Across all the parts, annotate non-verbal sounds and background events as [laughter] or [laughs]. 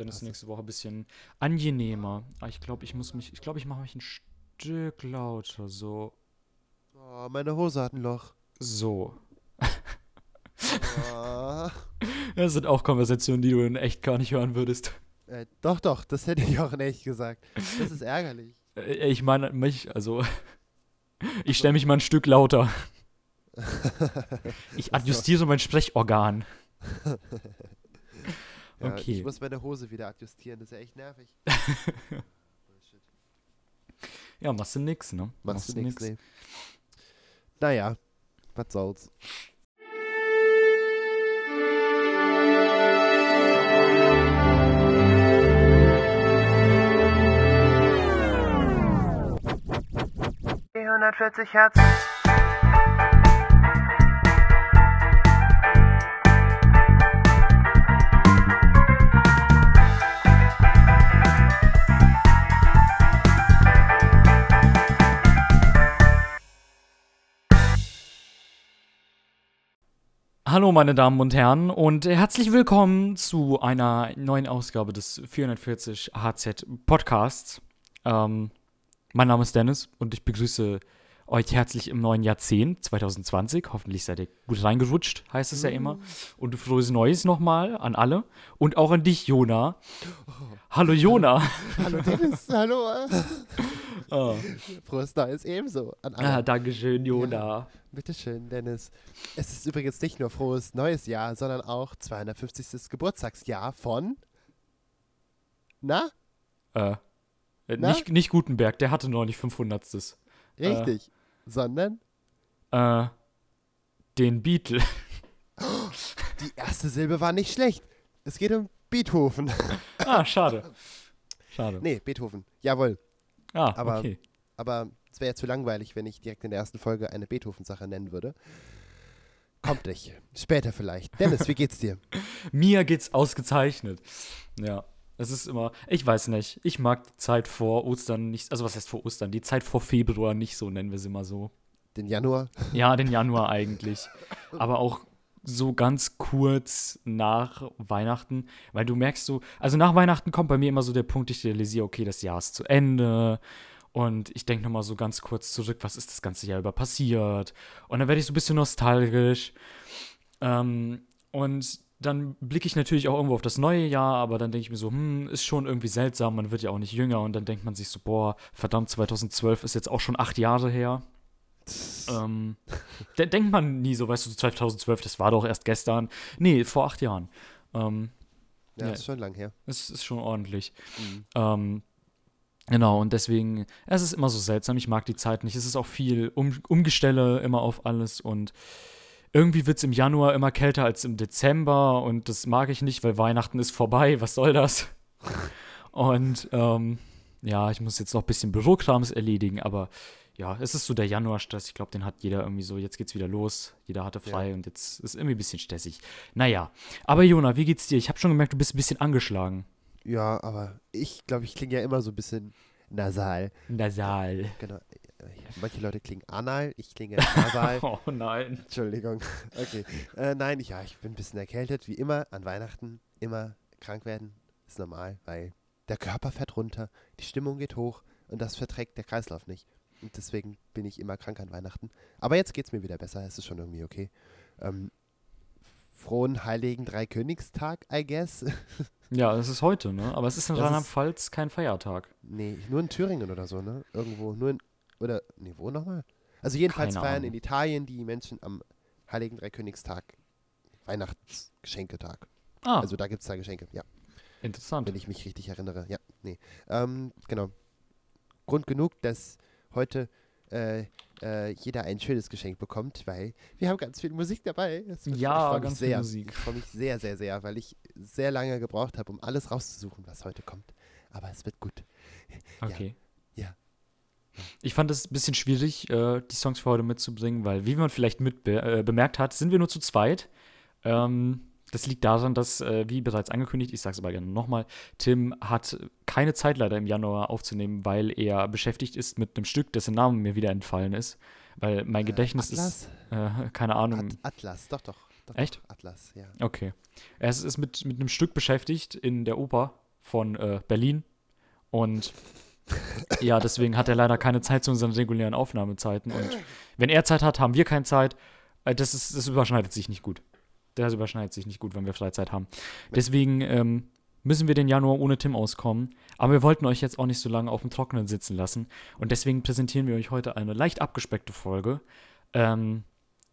Dann ist nächste Woche ein bisschen angenehmer. Aber ich glaube, ich muss mich, ich glaube, ich mache mich ein Stück lauter. So. Oh, meine Hose hat ein Loch. So. Oh. [laughs] Das sind auch Konversationen, die du in echt gar nicht hören würdest. Äh, doch, doch, das hätte ich auch in echt gesagt. Das ist ärgerlich. Äh, Ich meine mich, also. Ich stelle mich mal ein Stück lauter. [laughs] Ich adjustiere mein Sprechorgan. [laughs] Ja, Okay. Ich muss meine Hose wieder adjustieren, das ist ja echt nervig. Bullshit. [laughs] Ja, machst du nix, ne? Machst du nichts, nee. Naja, was soll's. Die 140 Hertz. Hallo, meine Damen und Herren, und herzlich willkommen zu einer neuen Ausgabe des 440 HZ Podcasts. Ähm, mein Name ist Dennis und ich begrüße euch herzlich im neuen Jahrzehnt 2020. Hoffentlich seid ihr gut reingerutscht, heißt es ja immer. Und frohes Neues nochmal an alle und auch an dich, Jona. Hallo, Jona. [laughs] Hallo Dennis, hallo. [laughs] Ah, Frohes Neues ebenso an alle. ah, Dankeschön, Jona. Bitteschön, Dennis. Es ist übrigens nicht nur frohes neues Jahr, sondern auch 250. Geburtstagsjahr von. Na? Äh, äh, Na? nicht, nicht Gutenberg, der hatte noch nicht 500. Richtig. Sondern Äh, den Beatle. die erste Silbe war nicht schlecht. Es geht um Beethoven. Ah, schade. Schade. nee, Beethoven. Jawohl. Ah, aber- okay. Aber es wäre ja zu langweilig, wenn ich direkt in der ersten Folge eine Beethoven-Sache nennen würde. Kommt nicht. Später vielleicht. Dennis, wie geht's dir? [laughs] Mir geht's ausgezeichnet. Ja. Es ist immer, ich weiß nicht, ich mag die Zeit vor Ostern nicht, also was heißt vor Ostern? Die Zeit vor Februar nicht so, nennen wir sie mal so. Den Januar? Ja, den Januar eigentlich. Aber auch so ganz kurz nach Weihnachten, weil du merkst so, also nach Weihnachten kommt bei mir immer so der Punkt, ich realisiere, okay, das Jahr ist zu Ende. Und ich denke nochmal so ganz kurz zurück, was ist das ganze Jahr über passiert? Und dann werde ich so ein bisschen nostalgisch. Ähm, und dann blicke ich natürlich auch irgendwo auf das neue Jahr, aber dann denke ich mir so, hm, ist schon irgendwie seltsam, man wird ja auch nicht jünger. Und dann denkt man sich so, boah, verdammt, 2012 ist jetzt auch schon acht Jahre her. [laughs] Ähm, de denkt man nie so, weißt du, 2012, das war doch erst gestern. Nee, vor acht Jahren. Ähm, Ja, Ja. ist schon lang her. es ist schon ordentlich. Mhm. Ähm, genau, und deswegen, es ist immer so seltsam. Ich mag die Zeit nicht. Es ist auch viel um Umgestelle immer auf alles und irgendwie wird es im Januar immer kälter als im Dezember und das mag ich nicht, weil Weihnachten ist vorbei. Was soll das? und ähm, ja, ich muss jetzt noch ein bisschen Bürokrams erledigen, aber ja, es ist so der Januarstress. Ich glaube, den hat jeder irgendwie so. Jetzt geht's wieder los. Jeder hatte frei und jetzt ist irgendwie ein bisschen stressig. Naja, aber Jona, wie geht's dir? Ich habe schon gemerkt, du bist ein bisschen angeschlagen. Ja, aber ich glaube, ich klinge ja immer so ein bisschen nasal. Nasal. Genau. Manche Leute klingen anal, ich klinge nasal. [laughs] Oh nein. Entschuldigung. Okay. Äh, nein, ich, ja, ich bin ein bisschen erkältet, wie immer an Weihnachten. Immer krank werden ist normal, weil der Körper fährt runter, die Stimmung geht hoch und das verträgt der Kreislauf nicht. Und deswegen bin ich immer krank an Weihnachten. Aber jetzt geht es mir wieder besser, es ist schon irgendwie okay. Ähm, frohen Heiligen Dreikönigstag, I guess. [laughs] Ja, es ist heute, ne? Aber es ist in Das Rheinland-Pfalz kein Feiertag. nee, nur in Thüringen oder so, ne? Irgendwo, nur in, oder, nee, wo nochmal? Also jedenfalls Keine feiern Ahnung. in Italien die Menschen am Heiligen Dreikönigstag Weihnachtsgeschenketag. Ah, Also da gibt es da Geschenke, ja, interessant. wenn ich mich richtig erinnere. Ja, nee. Ähm, genau. Grund genug, dass heute äh, äh, jeder ein schönes Geschenk bekommt, weil wir haben ganz viel Musik dabei. Das- Ja, ich ganz viel sehr. Musik. Ich freue mich sehr, sehr, sehr, weil ich sehr lange gebraucht habe, um alles rauszusuchen, was heute kommt. Aber es wird gut. Okay. Ja. Ich fand es ein bisschen schwierig, äh, die Songs für heute mitzubringen, weil, wie man vielleicht mit äh, bemerkt hat, sind wir nur zu zweit. Ähm, das liegt daran, dass, äh, wie bereits angekündigt, ich sage es aber gerne nochmal, Tim hat keine Zeit leider im Januar aufzunehmen, weil er beschäftigt ist mit einem Stück, dessen Name mir wieder entfallen ist. Weil mein Gedächtnis Atlas? ist, äh, [laughs] keine Ahnung, At Atlas, doch, doch. doch Echt? Atlas, ja. Okay. Er ist, ist mit, mit einem Stück beschäftigt in der Oper von äh, Berlin. Und ja, deswegen hat er leider keine Zeit zu unseren regulären Aufnahmezeiten. Und wenn er Zeit hat, haben wir keine Zeit. Äh, das, ist, das überschneidet sich nicht gut. Das überschneidet sich nicht gut, wenn wir Freizeit haben. Deswegen ähm, müssen wir den Januar ohne Tim auskommen. Aber wir wollten euch jetzt auch nicht so lange auf dem Trockenen sitzen lassen. Und deswegen präsentieren wir euch heute eine leicht abgespeckte Folge. Ähm,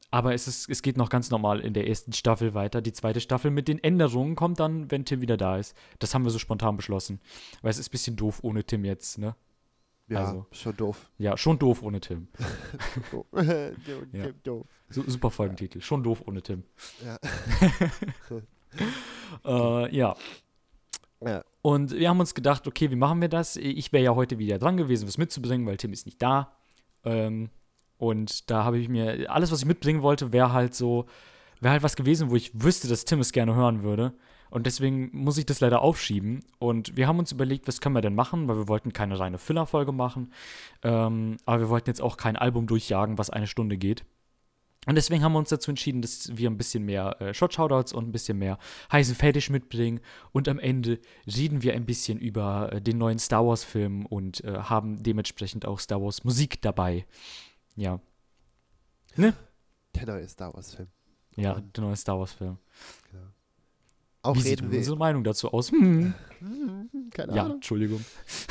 aber es, ist, es geht noch ganz normal in der ersten Staffel weiter. Die zweite Staffel mit den Änderungen kommt dann, wenn Tim wieder da ist. Das haben wir so spontan beschlossen. Weil es ist ein bisschen doof ohne Tim jetzt, ne? Ja, Also. schon doof. Ja, schon doof ohne Tim. [laughs] [laughs] Ja. doof. Su super Folgentitel. Schon doof ohne Tim. Ja. [laughs] Äh, ja. Ja. Und wir haben uns gedacht, okay, wie machen wir das? Ich wäre ja heute wieder dran gewesen, was mitzubringen, weil Tim ist nicht da. Ähm, und da habe ich mir, alles, was ich mitbringen wollte, wäre halt so, wäre halt was gewesen, wo ich wüsste, dass Tim es gerne hören würde. Und deswegen muss ich das leider aufschieben. Und wir haben uns überlegt, was können wir denn machen, weil wir wollten keine reine Filler-Folge machen. Ähm, aber wir wollten jetzt auch kein Album durchjagen, was eine Stunde geht. Und deswegen haben wir uns dazu entschieden, dass wir ein bisschen mehr äh, Shot-Shoutouts und ein bisschen mehr heißen Fetisch mitbringen. Und am Ende reden wir ein bisschen über äh, den neuen Star Wars-Film und äh, haben dementsprechend auch Star Wars-Musik dabei. Ja. Ne? Der neue Star Wars-Film. Ja, Und- der neue Star Wars-Film. Auch Wie sieht reden wir. unsere Meinung dazu aus? Hm. [laughs] Keine Ja, Ahnung. Entschuldigung.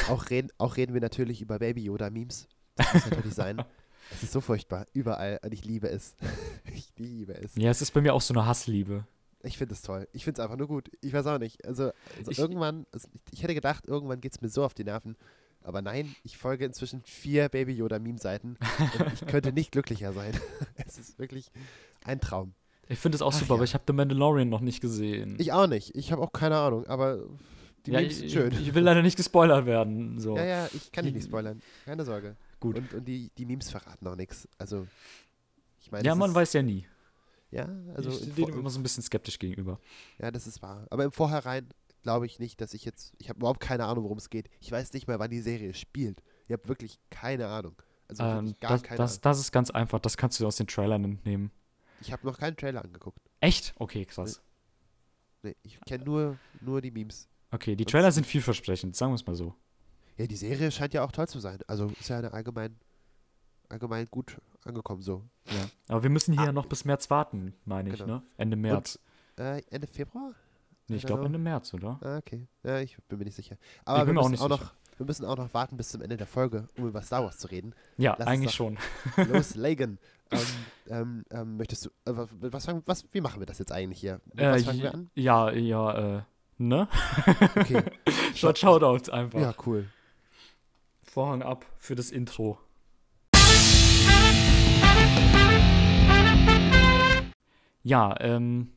Auch reden, auch reden wir natürlich über Baby Yoda-Memes. Das muss natürlich [laughs] sein. Es ist so furchtbar. Überall. Und ich liebe es. [laughs] ich liebe es. Ja, es ist bei mir auch so eine Hassliebe. Ich finde es toll. Ich finde es einfach nur gut. Ich weiß auch nicht. Also, also Ich- irgendwann, also ich hätte gedacht, irgendwann geht es mir so auf die Nerven. Aber nein, ich folge inzwischen vier Baby Yoda-Meme-Seiten und ich könnte nicht glücklicher sein. [laughs] es ist wirklich ein Traum. Ich finde es auch Ach super, ja. aber ich habe The Mandalorian noch nicht gesehen. Ich auch nicht. Ich habe auch keine Ahnung, aber die ja, Memes ich, sind schön. ich will leider nicht gespoilert werden. So. ja, ja, ich kann dich nicht spoilern. Keine Sorge. Gut. Und, und die, die Memes verraten auch nichts. Also, ich meine, Ja, man weiß ja nie. Ja, also, ich stehe dem immer so ein bisschen skeptisch gegenüber. ja, das ist wahr. Aber im Vorhinein glaube ich nicht, dass ich jetzt, ich habe überhaupt keine Ahnung, worum es geht. Ich weiß nicht mal, wann die Serie spielt. Ich habe wirklich keine Ahnung. Also Ähm, gar das, keine das, Ahnung. das ist ganz einfach, das kannst du aus den Trailern entnehmen. Ich habe noch keinen Trailer angeguckt. Echt? Okay, krass. Nee, ich kenne nur, nur die Memes. Okay, die Das- Trailer sind vielversprechend, sagen wir es mal so. Ja, die Serie scheint ja auch toll zu sein. Also ist ja eine allgemein, allgemein gut angekommen so. Ja. Aber wir müssen hier Ah. ja noch bis März warten, meine ich, Genau. ne? Ende März. Äh, Ende Februar? Nee, ich glaube know. Ende März, oder? Ah, okay. Ja, ich bin mir nicht sicher. Aber bin wir auch müssen auch, sicher. noch, wir müssen auch noch warten bis zum Ende der Folge, um über Star Wars zu reden. Ja, Lass eigentlich schon. [laughs] Loslegen. [laughs] ähm, ähm, ähm, möchtest du, äh, wa- was, was, wie machen wir das jetzt eigentlich hier? Äh, was fangen wir an? Ja, ja, äh, ne? [laughs] Okay. Schaut Shoutouts einfach. Ja, cool. Vorhang ab für das Intro. Ja, ähm.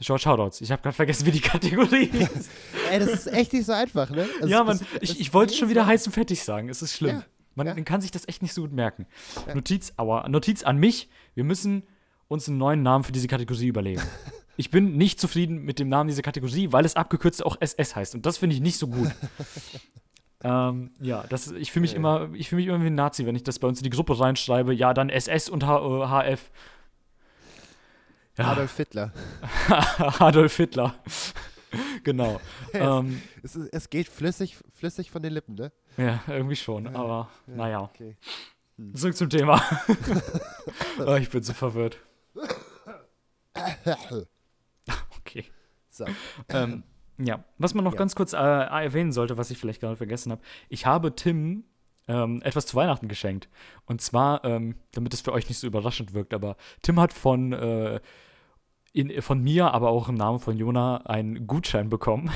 Short Shoutouts. Ich habe gerade vergessen, wie die Kategorie [laughs] ist. Ey, das ist echt nicht so einfach, ne? Also ja, man, es- ich, ich wollte schon wieder heiß und fettig sagen. Es ist schlimm. Ja, Man ja. kann sich das echt nicht so gut merken. Ja. Notiz, aber Notiz an mich. Wir müssen uns einen neuen Namen für diese Kategorie überlegen. [laughs] ich bin nicht zufrieden mit dem Namen dieser Kategorie, weil es abgekürzt auch SS heißt. Und das finde ich nicht so gut. [laughs] ähm, ja, das, ich fühle mich Ja. immer, ich fühle mich immer wie ein Nazi, wenn ich das bei uns in die Gruppe reinschreibe. Ja, dann SS und H äh, HF. Ja, Adolf Hitler. [laughs] Adolf Hitler. [laughs] genau. Ähm, Es, ist, es geht flüssig, flüssig von den Lippen, ne? ja, irgendwie schon. Aber ja. naja. Okay. Zurück zum Thema. [laughs] oh, ich bin so verwirrt. Okay. so. Ähm, ja, was man noch Ja. ganz kurz äh, erwähnen sollte, was ich vielleicht gerade vergessen habe. Ich habe Tim ähm, etwas zu Weihnachten geschenkt. Und zwar, ähm, damit es für euch nicht so überraschend wirkt, aber Tim hat von, äh, in, von mir, aber auch im Namen von Jona, einen Gutschein bekommen,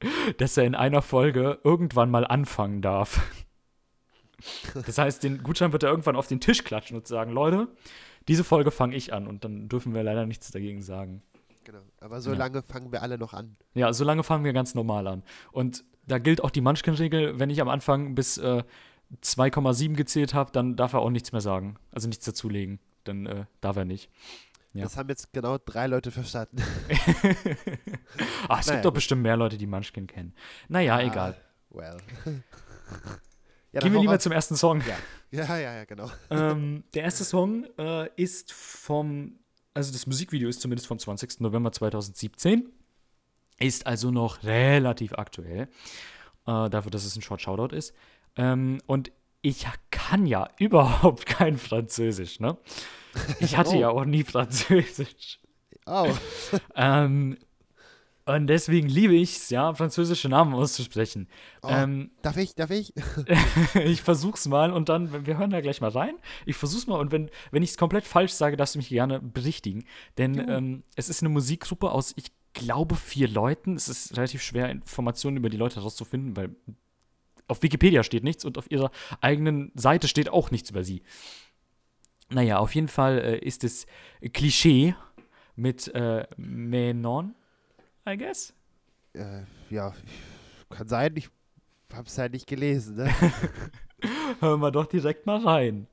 [laughs] dass er in einer Folge irgendwann mal anfangen darf. Das heißt, den Gutschein wird er irgendwann auf den Tisch klatschen und sagen, Leute, diese Folge fange ich an und dann dürfen wir leider nichts dagegen sagen. Genau. Aber so Ja. lange fangen wir alle noch an. Ja, solange fangen wir ganz normal an. Und da gilt auch die Munchkin-Regel, wenn ich am Anfang bis äh, 2,7 gezählt habe, dann darf er auch nichts mehr sagen. Also nichts dazulegen. Dann äh, darf er nicht. Ja. Das haben jetzt genau drei Leute verstanden. [laughs] Ah, es Naja, gibt doch bestimmt mehr Leute, die Munchkin kennen. Naja, Ah, egal. Well. [laughs] ja, Gehen wir lieber zum ersten Song. Ja. ja, ja, ja, genau. [laughs] ähm, der erste Song äh, ist vom, also das Musikvideo ist zumindest vom 20. November 2017. Ist also noch relativ aktuell. Äh, dafür, dass es ein Short Shoutout ist. Ähm, und ich kann ja [laughs] überhaupt kein Französisch, ne? Ich hatte Oh. ja auch nie Französisch. Oh, [laughs] Ähm, und deswegen liebe ich es, ja, französische Namen auszusprechen. Oh. Ähm, darf ich, darf ich? [laughs] ich versuch's mal und dann, wir hören da gleich mal rein. Ich versuch's mal und wenn, wenn ich es komplett falsch sage, darfst du mich gerne berichtigen. Denn ähm, es ist eine Musikgruppe aus, ich glaube, vier Leuten. Es ist relativ schwer, Informationen über die Leute herauszufinden, weil auf Wikipedia steht nichts und auf ihrer eigenen Seite steht auch nichts über sie. Naja, auf jeden Fall äh, ist es Klischee mit äh, Menon, I guess. äh, ja, kann sein, ich hab's halt nicht gelesen, ne? [laughs] Hören wir doch direkt mal rein.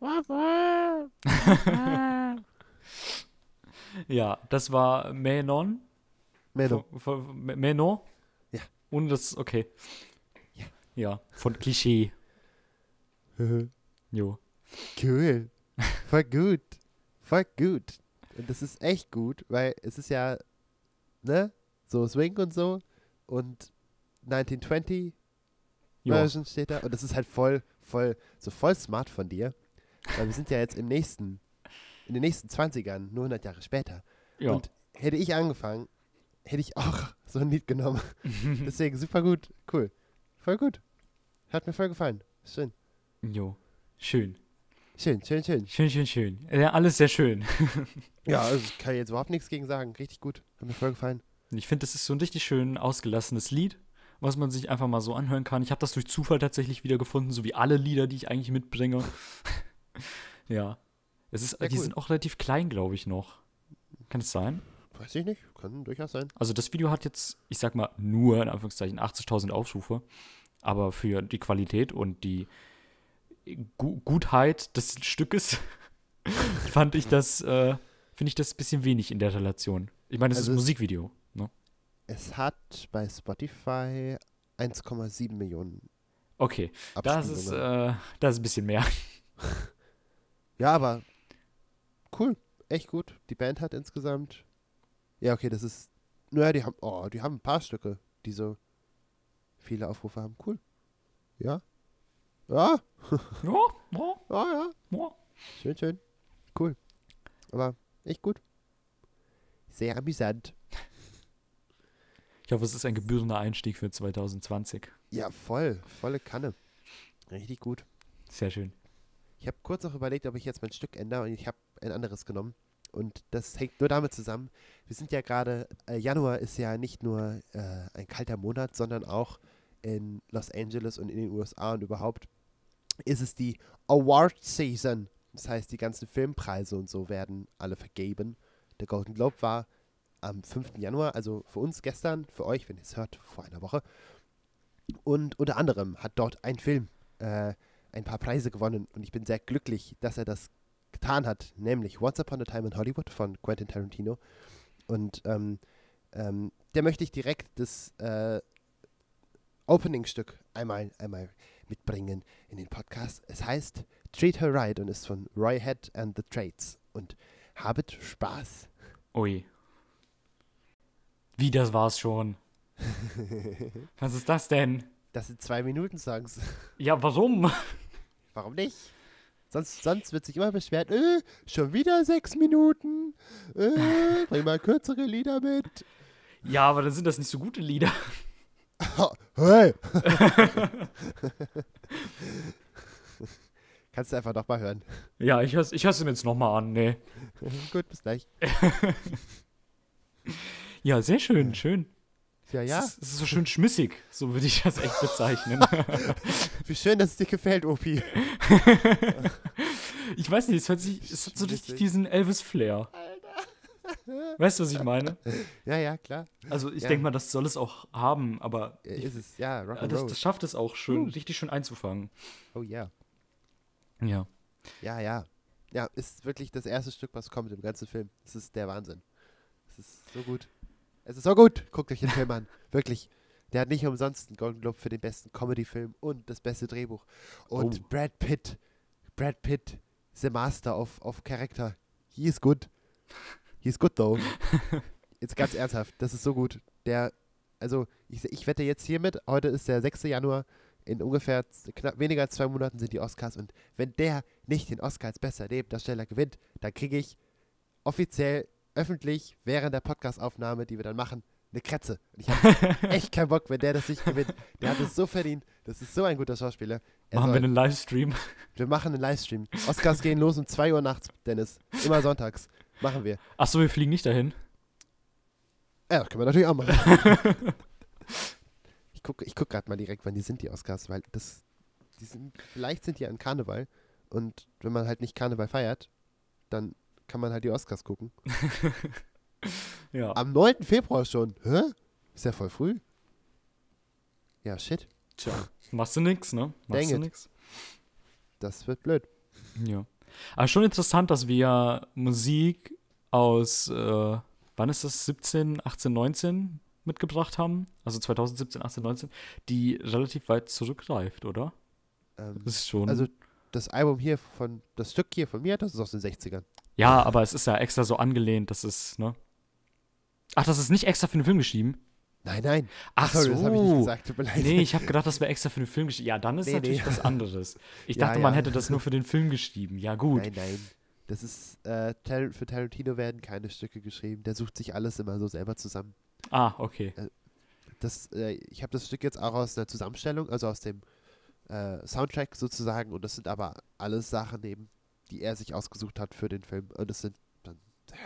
[laughs] [laughs] Ja, das war Menon. Menno. Von- von- Me- Menon? Ohne das, okay. Ja. Ja, von Klischee. [laughs] Jo. Cool. Voll gut. Voll gut. Und das ist echt gut, weil es ist ja, ne? So Swing und so. Und 1920 Jo. Version steht da. Und das ist halt voll, voll, so voll smart von dir. Weil wir sind ja jetzt im nächsten, in den nächsten 20ern, nur 100 Jahre später. ja. Und hätte ich angefangen, hätte ich auch so ein Lied genommen. [laughs] Deswegen super gut. Cool. Voll gut. Hat mir voll gefallen. Schön. jo. Schön. Schön, schön, schön. Schön, schön, schön. Ja, alles sehr schön. [laughs] Ja, also ich kann jetzt überhaupt nichts gegen sagen. Richtig gut. Hat mir voll gefallen. Ich finde, das ist so ein richtig schön ausgelassenes Lied, was man sich einfach mal so anhören kann. Ich habe das durch Zufall tatsächlich wieder gefunden, so wie alle Lieder, die ich eigentlich mitbringe. [laughs] ja. Es ist, die cool. sind auch relativ klein, glaube ich, noch. Kann es sein? Weiß ich nicht. Kann durchaus sein. Also das Video hat jetzt, ich sag mal, nur in Anführungszeichen 80.000 Aufrufe. Aber für die Qualität und die Gu Gutheit des Stückes [laughs] fand ich das, äh, finde ich das ein bisschen wenig in der Relation. Ich meine, es Also ist ein es- Musikvideo. Ne? Es hat bei Spotify 1,7 Millionen Okay, das ist, äh, das ist ein bisschen mehr. [laughs] ja, aber cool. Echt gut. Die Band hat insgesamt. Ja, okay, das ist. Naja, die haben. Oh, die haben ein paar Stücke, die so viele Aufrufe haben. Cool. Ja. [laughs] Ja. Ja, ja, Ja, ja. Schön, schön. Cool. Aber echt gut. Sehr amüsant. Ich hoffe, es ist ein gebührender Einstieg für 2020. Ja, voll. Volle Kanne. Richtig gut. Sehr schön. Ich habe kurz noch überlegt, ob ich jetzt mein Stück ändere und ich habe ein anderes genommen. Und das hängt nur damit zusammen. Wir sind ja gerade, äh, Januar ist ja nicht nur äh, ein kalter Monat, sondern auch in Los Angeles und in den USA und überhaupt ist es die Award Season. Das heißt, die ganzen Filmpreise und so werden alle vergeben. Der Golden Globe war am 5. Januar, also für uns gestern, für euch, wenn ihr es hört, vor einer Woche. Und unter anderem hat dort ein Film äh, ein paar Preise gewonnen und ich bin sehr glücklich, dass er das getan hat, nämlich Once Upon a Time in Hollywood von Quentin Tarantino. Und ähm, ähm, der möchte ich direkt das äh, Opening-Stück einmal, einmal mitbringen in den Podcast. Es heißt Treat Her Right und ist von Roy Head and the Trades. Und habet Spaß. Ui. Wie, das war's schon? [laughs] Was ist das denn? Das sind zwei Minuten Songs. Ja, warum? Warum nicht? Sonst, sonst wird sich immer beschwert, äh, schon wieder sechs Minuten. Äh, bring mal kürzere Lieder mit. Ja, aber dann sind das nicht so gute Lieder. [laughs] Hey! [laughs] Kannst du einfach noch mal hören. Ja, ich hör's, ich hör's mir jetzt nochmal an, ne. [laughs] Gut, bis gleich. Ja, sehr schön, schön. Ja, ja. Es ist, es ist so schön schmissig, so würde ich das echt bezeichnen. [laughs] Wie schön, dass es dir gefällt, Opi. ich weiß nicht, es hört sich, es hat so richtig diesen Elvis-Flair. Weißt du, was ich meine? Ja, ja, klar. Also ich Ja. denke mal, das soll es auch haben, aber Ja, ich, ist es. Ja, äh, Rock'n'Roll. das, das schafft es auch schön, richtig schön einzufangen. oh ja. Ja. Ja, ja. Ja, ist wirklich das erste Stück, was kommt im ganzen Film. Es ist der Wahnsinn. Es ist so gut. Es ist so gut. Guckt euch den Film an. Wirklich. Der hat nicht umsonst einen Golden Globe für den besten Comedy-Film und das beste Drehbuch. Und Oh. Brad Pitt. Brad Pitt, the master of, of character. He is good. He is good though. [laughs] jetzt ganz ernsthaft, das ist so gut. Der, also ich, ich wette jetzt hiermit, heute ist der 6. Januar, in ungefähr knapp weniger als zwei Monaten sind die Oscars und wenn der nicht den Oscar als bester Nebendarsteller gewinnt, dann kriege ich offiziell, öffentlich, während der Podcastaufnahme, die wir dann machen, eine Kretze. Und ich habe [laughs] echt keinen Bock, wenn der das nicht gewinnt. Der hat es so verdient. Das ist so ein guter Schauspieler. Er Machen wir soll- einen Livestream. wir machen einen Livestream. Oscars gehen los um 2 Uhr nachts, Dennis. Immer sonntags. Machen wir. Achso, wir fliegen nicht dahin. Ja, das können wir natürlich auch machen. [laughs] ich gucke ich guck gerade mal direkt, wann die sind, die Oscars, weil das, die sind, vielleicht sind die an Karneval und wenn man halt nicht Karneval feiert, dann kann man halt die Oscars gucken. [laughs] Ja. Am 9. Februar schon. Hä? Ist ja voll früh. Ja, shit. Tja, machst du nix, ne? Machst Dang du it. nix. Das wird blöd. Ja. Aber schon interessant, dass wir Musik aus, äh, wann ist das, 17, 18, 19 mitgebracht haben? Also 2017, 18, 19, die relativ weit zurückreift, oder? Ähm, Das ist schon. also das Album hier von, das Stück hier von mir, das ist aus den 60ern. Ja, aber es ist ja extra so angelehnt, das ist, ne? Ach, das ist nicht extra für den Film geschrieben? Nein, nein. Ach Sorry, so. das habe ich nicht gesagt. Tut mir leid. Nee, ich habe gedacht, das wäre extra für den Film geschrieben. Ja, dann ist Nee, natürlich nee. was anderes. Ich [laughs] Ja, dachte, man ja. hätte das nur für den Film geschrieben. Ja, gut. Nein, nein. Das ist, äh, Tar für Tarantino werden keine Stücke geschrieben. Der sucht sich alles immer so selber zusammen. Ah, okay. Das, äh, ich habe das Stück jetzt auch aus einer Zusammenstellung, also aus dem äh, Soundtrack sozusagen. Und das sind aber alles Sachen eben, die er sich ausgesucht hat für den Film. Und das sind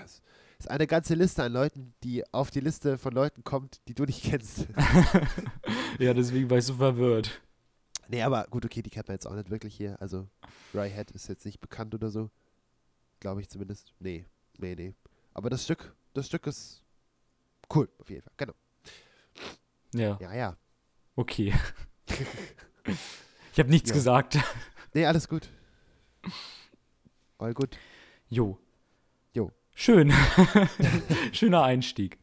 das ist eine ganze Liste an Leuten, die auf die Liste von Leuten kommt, die du nicht [laughs] kennst. [laughs] Ja, deswegen war ich so verwirrt. nee, aber gut, okay, die kennt man jetzt auch nicht wirklich hier. Also, Ray Head ist jetzt nicht bekannt oder so. Glaube ich zumindest. Nee, nee, nee. Aber das Stück, das Stück ist cool, auf jeden Fall. Genau. Ja, Ja, ja. okay. [laughs] ich habe nichts Ja. gesagt. Nee, alles gut. All gut. Jo. Jo. Schön. [laughs] [laughs] Schöner Einstieg.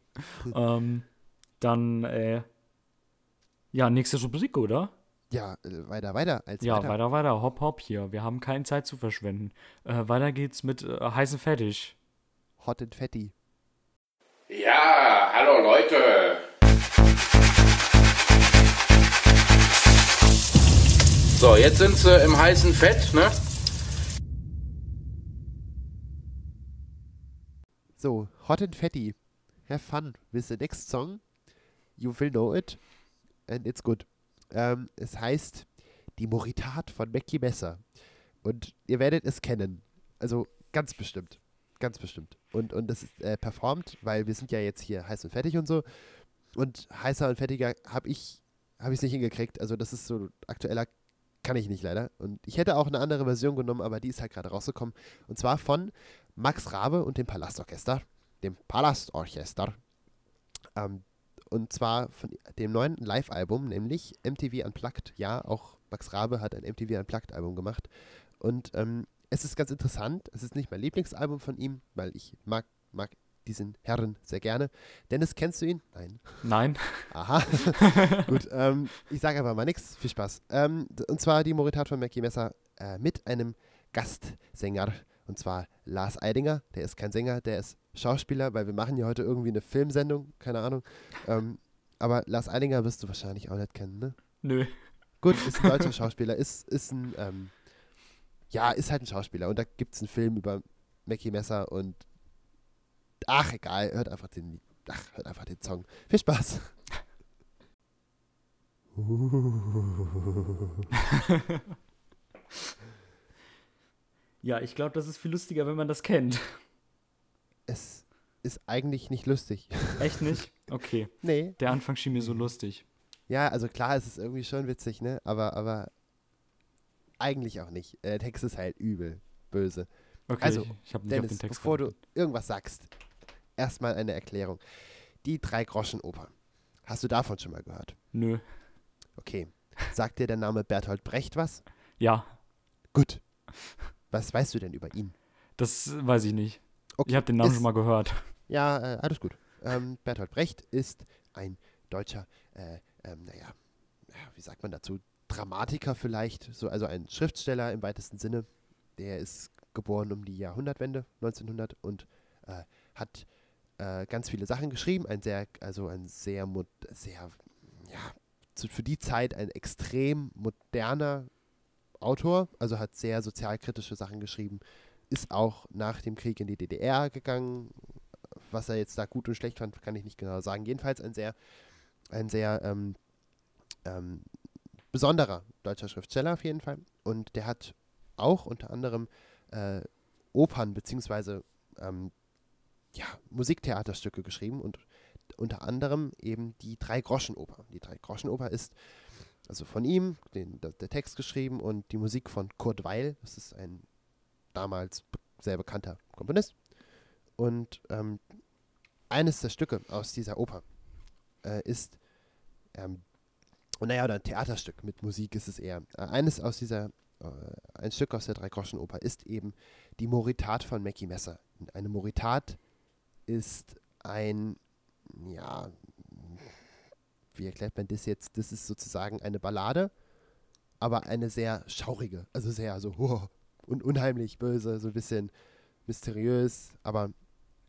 ähm, dann, äh, ja, nächste Rubrik, oder? Ja, äh, weiter, weiter. Als Ja, weiter. weiter, weiter. Hopp, hopp hier. Wir haben keine Zeit zu verschwenden. Äh, weiter geht's mit äh, heißen Fertig. Hot and Fatty. Ja, hallo Leute. So, jetzt sind sie im heißen Fett, ne? So, Hot and Fatty. Have fun with the next song. You will know it. And it's good. Ähm, es heißt Die Moritat von Mackie Messer. Und ihr werdet es kennen. Also ganz bestimmt. Ganz bestimmt. Und, und das ist äh, performt, weil wir sind ja jetzt hier heiß und fertig und so. Und heißer und fertiger habe ich habe ich es nicht hingekriegt. Also das ist so aktueller kann ich nicht leider. Und ich hätte auch eine andere Version genommen, aber die ist halt gerade rausgekommen. Und zwar von Max Rabe und dem Palastorchester. Dem Palastorchester. Ähm, und zwar von dem neuen Live-Album, nämlich MTV Unplugged. Ja, auch Max Rabe hat ein MTV Unplugged-Album gemacht. Und ähm, es ist ganz interessant. Es ist nicht mein Lieblingsalbum von ihm, weil ich mag, mag diesen Herren sehr gerne. Dennis, kennst du ihn? Nein. Nein? Aha. [laughs] Gut, ähm, ich sage einfach mal nichts. Viel Spaß. Ähm, und zwar die Moritat von Mackie Messer äh, mit einem Gastsänger. Und zwar Lars Eidinger. Der ist kein Sänger, der ist Schauspieler, weil wir machen ja heute irgendwie eine Filmsendung. Keine Ahnung. Ähm, aber Lars Eidinger wirst du wahrscheinlich auch nicht kennen, ne? Nö. Gut, ist ein deutscher Schauspieler. Ist, ist ein, ähm, ja, ist halt ein Schauspieler. Und da gibt es einen Film über Mackie Messer und ach, egal. Hört einfach den, ach, hört einfach den Song. Viel Spaß. [laughs] Ja, ich glaube, das ist viel lustiger, wenn man das kennt. Es ist eigentlich nicht lustig. Echt nicht? Okay. [laughs] nee. Der Anfang schien mir so lustig. Ja, also klar, es ist irgendwie schon witzig, ne? Aber, aber eigentlich auch nicht. Äh, Der Text ist halt übel, böse. Okay, Also, ich, habe nicht auf Dennis, den Text bevor du irgendwas sagst, erstmal eine Erklärung. Die Drei-Groschen-Oper. Hast du davon schon mal gehört? Nö. Okay. Sagt dir der Name Bertolt Brecht was? Ja, Gut. Was weißt du denn über ihn? das weiß ich nicht. Okay. Ich habe den Namen ist- schon mal gehört. Ja, äh, alles gut. Ähm, Bertolt Brecht ist ein deutscher, äh, ähm, naja, ja, wie sagt man dazu? Dramatiker vielleicht, so, also ein Schriftsteller im weitesten Sinne. Der ist geboren um die Jahrhundertwende, 1900, und äh, hat äh, ganz viele Sachen geschrieben, ein sehr, also ein sehr, sehr, ja, zu, für die Zeit ein extrem moderner Autor, also hat sehr sozialkritische Sachen geschrieben, ist auch nach dem Krieg in die DDR gegangen. Was er jetzt da gut und schlecht fand, kann ich nicht genau sagen. Jedenfalls ein sehr, ein sehr ähm, ähm, besonderer deutscher Schriftsteller auf jeden Fall. Und der hat auch unter anderem äh, Opern beziehungsweise ähm, ja, Musiktheaterstücke geschrieben und unter anderem eben die Drei-Groschen-Oper. Die Drei-Groschen-Oper ist also von ihm, den, der, Text geschrieben und die Musik von Kurt Weil. Das ist ein damals sehr bekannter Komponist. Und ähm, eines der Stücke aus dieser Oper äh, ist, ähm, und naja, oder ein Theaterstück mit Musik ist es eher. Äh, eines aus dieser, äh, ein Stück aus der Drei-Groschen-Oper ist eben die Moritat von Mackie Messer. Eine Moritat ist ein, ja, wie erklärt man das jetzt? Das ist sozusagen eine Ballade, aber eine sehr schaurige, also sehr so [laughs] huh, und unheimlich böse, so ein bisschen mysteriös, aber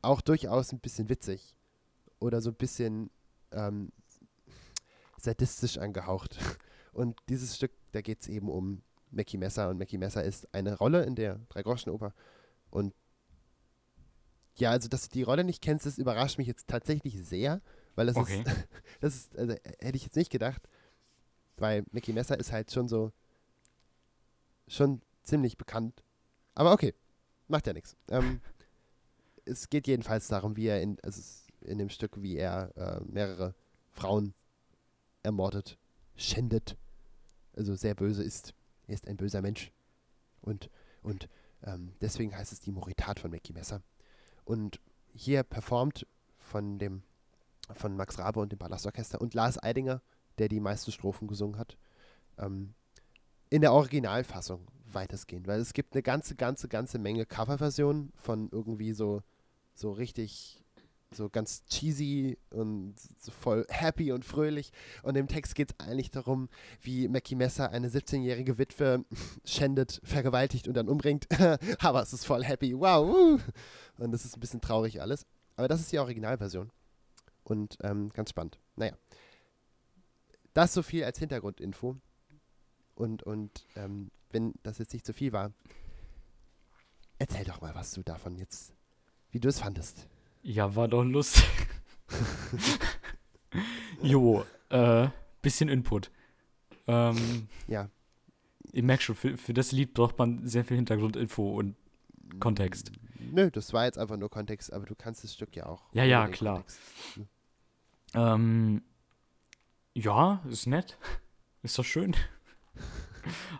auch durchaus ein bisschen witzig oder so ein bisschen ähm, sadistisch angehaucht. [laughs] Und dieses Stück, da geht es eben um Mackie Messer und Mackie Messer ist eine Rolle in der Drei-Groschen-Oper und ja, also dass du die Rolle nicht kennst, das überrascht mich jetzt tatsächlich sehr, weil das Okay. ist, [laughs] das ist, also äh, hätte ich jetzt nicht gedacht, weil Mickey Messer ist halt schon so, schon ziemlich bekannt. Aber okay, macht ja nichts. Ähm, [laughs] es geht jedenfalls darum, wie er in, also in dem Stück, wie er äh, mehrere Frauen ermordet, schändet, also sehr böse ist. Er ist ein böser Mensch. Und, und ähm, deswegen heißt es die Moritat von Mickey Messer. Und hier performt von dem von Max Rabe und dem Palastorchester und Lars Eidinger, der die meisten Strophen gesungen hat, ähm, in der Originalfassung weitestgehend. Weil es gibt eine ganze, ganze, ganze Menge Coverversionen von irgendwie so, so richtig, so ganz cheesy und so voll happy und fröhlich. Und im Text geht es eigentlich darum, wie Mackie Messer eine 17-jährige Witwe [laughs] schändet, vergewaltigt und dann umbringt. [laughs] Aber es ist voll happy. Wow. Und das ist ein bisschen traurig alles. Aber das ist die Originalversion. Und ähm, ganz spannend. Naja. Das so viel als Hintergrundinfo. Und, und ähm, wenn das jetzt nicht zu viel war, erzähl doch mal, was du davon jetzt, wie du es fandest. Ja, war doch lustig. [laughs] jo, äh, bisschen Input. Ähm, Ja. ich merke schon, für, für das Lied braucht man sehr viel Hintergrundinfo und Kontext. Nö, das war jetzt einfach nur Kontext, aber du kannst das Stück ja auch. Ja, ja, klar. Kontext. Ähm, ja, ist nett. Ist doch schön. [laughs]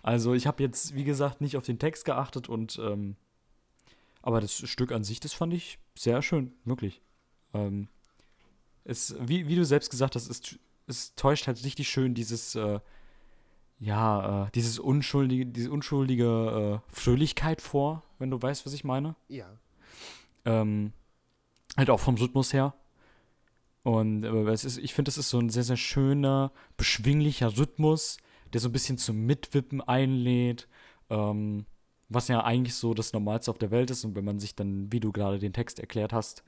Also, ich habe jetzt, wie gesagt, nicht auf den Text geachtet und, ähm, aber das Stück an sich, das fand ich sehr schön, wirklich. Ähm, es, wie, wie du selbst gesagt hast, es, es täuscht halt richtig schön dieses, äh, ja, äh, dieses unschuldige, diese unschuldige äh, Fröhlichkeit vor, wenn du weißt, was ich meine. Ja. Ähm, halt auch vom Rhythmus her. Und äh, es ist, ich finde, das ist so ein sehr, sehr schöner, beschwinglicher Rhythmus, der so ein bisschen zum Mitwippen einlädt. Ähm, was ja eigentlich so das Normalste auf der Welt ist. Und wenn man sich dann, wie du gerade den Text erklärt hast,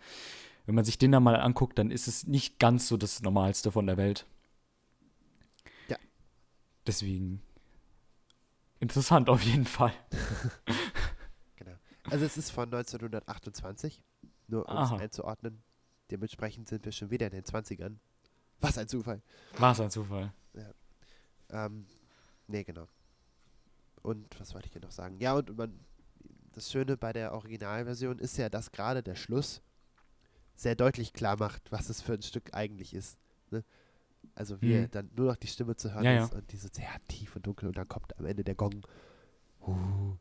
wenn man sich den dann mal anguckt, dann ist es nicht ganz so das Normalste von der Welt. Ja. Deswegen interessant auf jeden Fall. [laughs] Genau. Also es ist von 1928, nur um es Aha. einzuordnen. Dementsprechend sind wir schon wieder in den 20ern. Was ein Zufall. War es ein Zufall. Ähm, nee, genau. Und was wollte ich dir noch sagen? Ja, und man, das Schöne bei der Originalversion ist ja, dass gerade der Schluss sehr deutlich klar macht, was es für ein Stück eigentlich ist. Ne? Also wie Mhm. dann nur noch die Stimme zu hören Ja, ist und diese sehr tief und dunkel und dann kommt am Ende der Gong. Uh,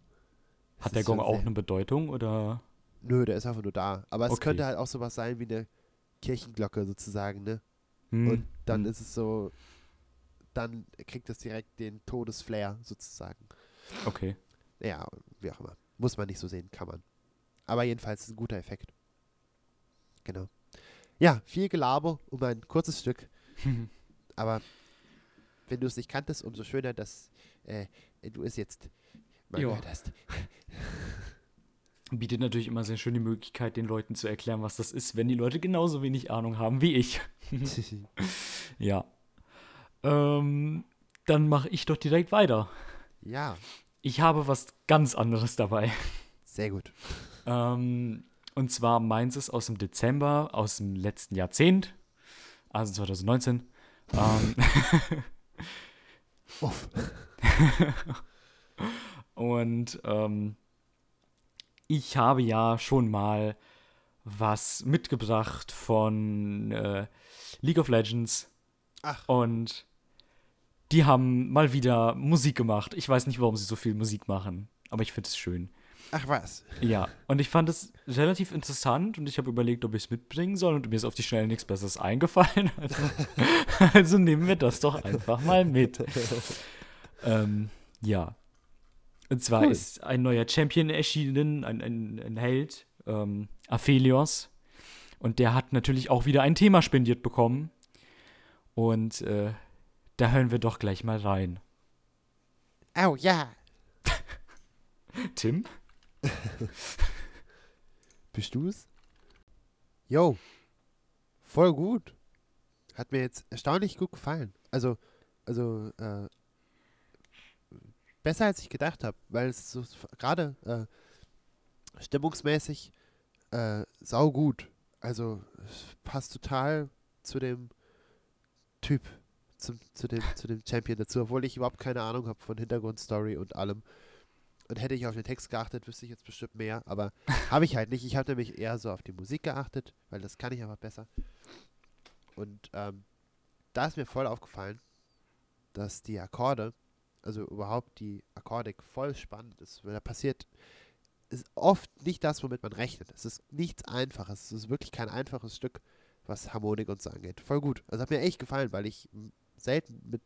Hat der Gong auch eine Bedeutung oder? Nö, der ist einfach nur da. Aber es Okay. könnte halt auch sowas sein wie eine Kirchenglocke sozusagen, ne? Hm, Und dann hm. ist es so, dann kriegt es direkt den Todesflair sozusagen. Okay. Ja, wie auch immer. Muss man nicht so sehen, kann man. Aber jedenfalls ist es ein guter Effekt. Genau. Ja, viel Gelaber um ein kurzes Stück. [laughs] Aber wenn du es nicht kanntest, umso schöner, dass äh, du es jetzt mal Jo. gehört hast. [laughs] bietet natürlich immer sehr schön die Möglichkeit, den Leuten zu erklären, was das ist, wenn die Leute genauso wenig Ahnung haben wie ich. [laughs] ja. Ähm, dann mache ich doch direkt weiter. ja, Ich habe was ganz anderes dabei. sehr gut. Ähm, und zwar meins ist aus dem Dezember, aus dem letzten Jahrzehnt, also 2019. ähm, [laughs] [laughs] und ähm, ich habe ja schon mal was mitgebracht von äh, League of Legends. Ach. Und die haben mal wieder Musik gemacht. Ich weiß nicht, warum sie so viel Musik machen, aber ich finde es schön. Ach was. Ja, und ich fand es relativ interessant und ich habe überlegt, ob ich es mitbringen soll und mir ist auf die Schnelle nichts Besseres eingefallen. [laughs] Also, also nehmen wir das doch einfach mal mit. ähm, ja. Und zwar Cool. ist ein neuer Champion erschienen, ein, ein, ein Held, ähm, Aphelios. Und der hat natürlich auch wieder ein Thema spendiert bekommen. Und äh, da hören wir doch gleich mal rein. Au, ja. [laughs] Tim? [laughs] Bist du's? Yo. Voll gut. Hat mir jetzt erstaunlich gut gefallen. Also, also, äh, besser als ich gedacht habe, weil es so gerade äh, stimmungsmäßig äh, sau gut. Also, es passt total zu dem Typ, zum, zu, dem, zu dem Champion dazu, obwohl ich überhaupt keine Ahnung habe von Hintergrundstory und allem. Und hätte ich auf den Text geachtet, wüsste ich jetzt bestimmt mehr, aber [laughs] habe ich halt nicht. Ich habe nämlich eher so auf die Musik geachtet, weil das kann ich einfach besser. Und ähm, da ist mir voll aufgefallen, dass die Akkorde, also überhaupt die Akkordik voll spannend ist, weil da passiert, ist oft nicht das, womit man rechnet. Es ist nichts Einfaches. Es ist wirklich kein einfaches Stück, was Harmonik und so angeht. Voll gut. Also hat mir echt gefallen, weil ich selten mit,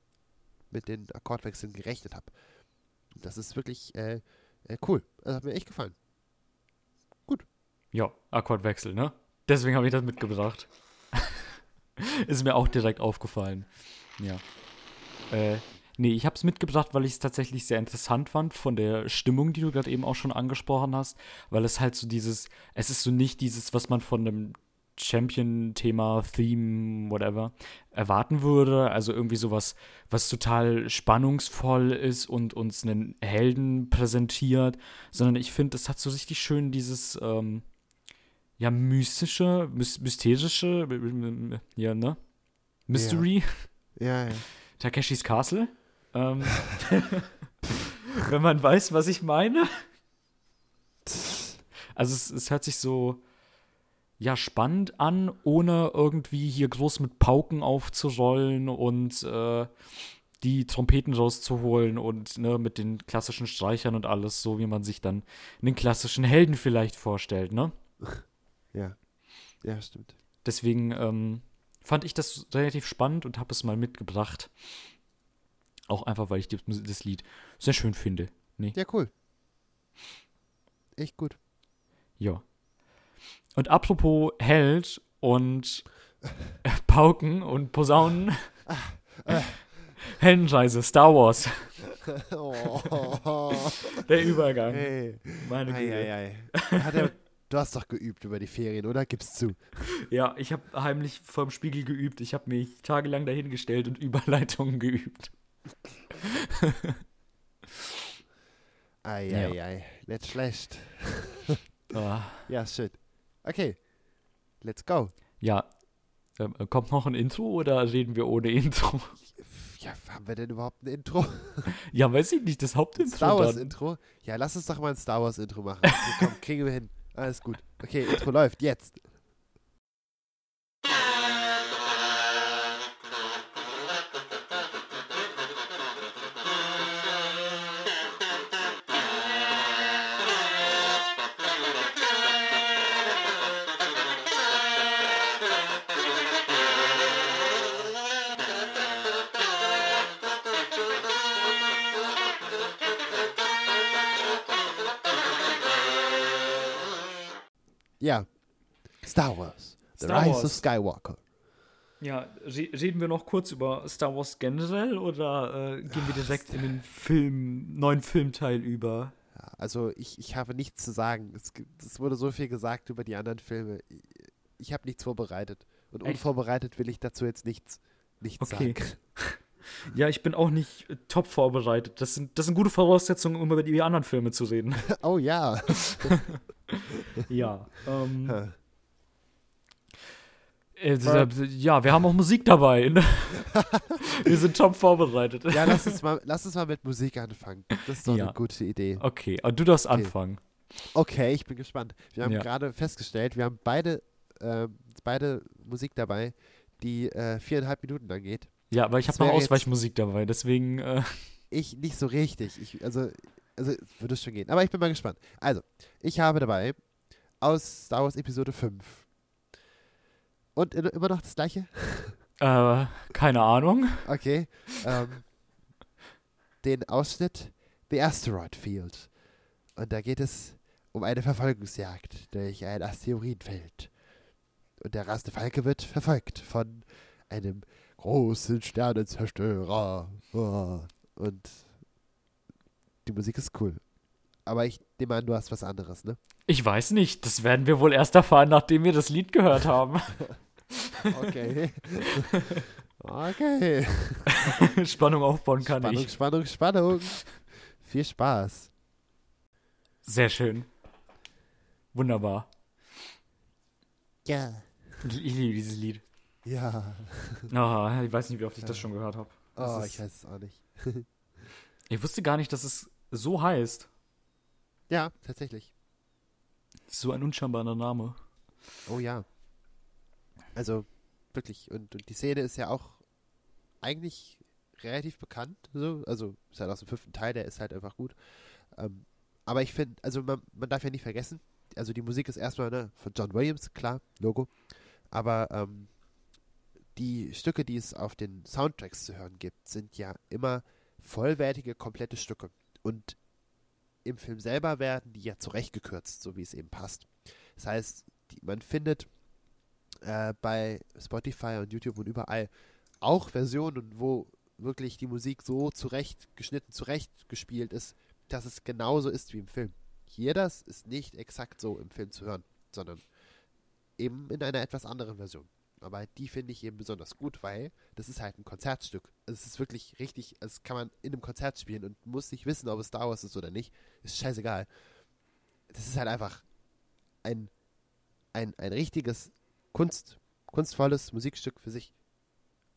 mit den Akkordwechseln gerechnet habe. Das ist wirklich äh, äh, cool. Also hat mir echt gefallen. Ja, Akkordwechsel, ne? Deswegen habe ich das mitgebracht. [laughs] Ist mir auch direkt aufgefallen. Ja. Äh, nee, ich habe es mitgebracht, weil ich es tatsächlich sehr interessant fand von der Stimmung, die du gerade eben auch schon angesprochen hast, weil es halt so dieses, es ist so nicht dieses, was man von einem Champion-Thema, Theme, whatever, erwarten würde. Also irgendwie sowas, was total spannungsvoll ist und uns einen Helden präsentiert, sondern ich finde, es hat so richtig schön dieses, ähm, ja, mystische, mys mysterische, ja, ne? Mystery, [laughs] Ja, ja. Takeshis Castle. Ähm, [laughs] wenn man weiß, was ich meine. Also es, es hört sich so ja spannend an, ohne irgendwie hier groß mit Pauken aufzurollen und äh, die Trompeten rauszuholen und ne, mit den klassischen Streichern und alles, so wie man sich dann einen klassischen Helden vielleicht vorstellt, ne? [laughs] Ja. Ja, stimmt. Deswegen ähm, fand ich das relativ spannend und habe es mal mitgebracht. Auch einfach, weil ich die, das Lied sehr schön finde. Nee, Ja, cool. Echt gut. ja. Und apropos Held und äh, Pauken und Posaunen. Heldenreise, Star Wars. Oh. Der Übergang. Hey. Meine Ei, Güte. ei, ei. Er, du hast doch geübt über die Ferien, oder? Gib's zu. Ja, ich habe heimlich vorm Spiegel geübt. Ich habe mich tagelang dahingestellt und Überleitungen geübt. Ei, Ja. ei, ei. Nicht schlecht. Ah. Ja, shit. Okay. Let's go. Ja, ähm, kommt noch ein Intro oder reden wir ohne Intro? Ja, haben wir denn überhaupt ein Intro? [laughs] Ja, weiß ich nicht, das Hauptintro Star Wars dann. Intro? Ja, lass uns doch mal ein Star Wars Intro machen. Okay, komm, kriegen wir hin. Alles gut. Okay, Intro [laughs] läuft jetzt. Ja. Star Wars. The Star Rise Wars. of Skywalker. Ja, re reden wir noch kurz über Star Wars generell oder äh, gehen wir direkt in den Film, neuen Filmteil über? Also ich, ich habe nichts zu sagen. Es, es wurde so viel gesagt über die anderen Filme. Ich, ich habe nichts vorbereitet. Und Echt? unvorbereitet will ich dazu jetzt nichts, nichts Okay. sagen. [laughs] Ja, ich bin auch nicht äh, top vorbereitet. Das sind, das sind gute Voraussetzungen, um über die anderen Filme zu reden. [laughs] Oh ja. ja. Ähm, äh, ja, wir haben auch Musik dabei. Ne? [laughs] wir sind top vorbereitet. Ja, lass uns, mal, lass uns mal mit Musik anfangen. Das ist doch Ja. eine gute Idee. Okay, aber du darfst Okay. anfangen. Okay, ich bin gespannt. Wir haben Ja. gerade festgestellt, wir haben beide, ähm, beide Musik dabei, die äh, viereinhalb Minuten lang geht. Ja, aber ich habe noch Ausweichmusik dabei, deswegen. Äh, Ich nicht so richtig. Ich, also, also es würde schon gehen. Aber ich bin mal gespannt. Also, ich habe dabei aus Star Wars Episode 5. Und immer noch das gleiche? [laughs] äh, keine Ahnung. Okay. ähm, den Ausschnitt The Asteroid Field. Und da geht es um eine Verfolgungsjagd durch ein Asteroidenfeld. Und der rasende Falke wird verfolgt von einem großen Sternenzerstörer. Oh. Und die Musik ist cool. Aber ich nehme an, du hast was anderes, ne? Ich weiß nicht. Das werden wir wohl erst erfahren, nachdem wir das Lied gehört haben. [laughs] Okay. [laughs] okay. Spannung aufbauen kann Spannung, ich. Spannung, Spannung. Viel Spaß. Sehr schön. Wunderbar. Ja. Ich liebe dieses Lied. Ja. Ah, ich weiß nicht, wie oft ich das schon gehört habe. Oh, Das ich weiß es auch nicht. [laughs] Ich wusste gar nicht, dass es so heißt. Ja, tatsächlich. So ein unscheinbarer Name. Oh ja. Also, wirklich. Und, und die Szene ist ja auch eigentlich relativ bekannt. So. Also, ist halt aus dem fünften Teil, der ist halt einfach gut. Ähm, aber ich finde, also man, man darf ja nicht vergessen, also die Musik ist erstmal ne, von John Williams, klar, Logo. Aber ähm, die Stücke, die es auf den Soundtracks zu hören gibt, sind ja immer vollwertige, komplette Stücke. Und im Film selber werden die ja zurechtgekürzt, so wie es eben passt. Das heißt, die, man findet äh, bei Spotify und YouTube und überall auch Versionen, wo wirklich die Musik so zurechtgeschnitten, zurechtgespielt ist, dass es genauso ist wie im Film. Hier das ist nicht exakt so im Film zu hören, sondern eben in einer etwas anderen Version. Aber die finde ich eben besonders gut, weil das ist halt ein Konzertstück. Es ist wirklich richtig, das kann man in einem Konzert spielen und muss nicht wissen, ob es Star Wars ist oder nicht. Ist scheißegal. Das ist halt einfach ein, ein, ein richtiges Kunst, kunstvolles Musikstück für sich.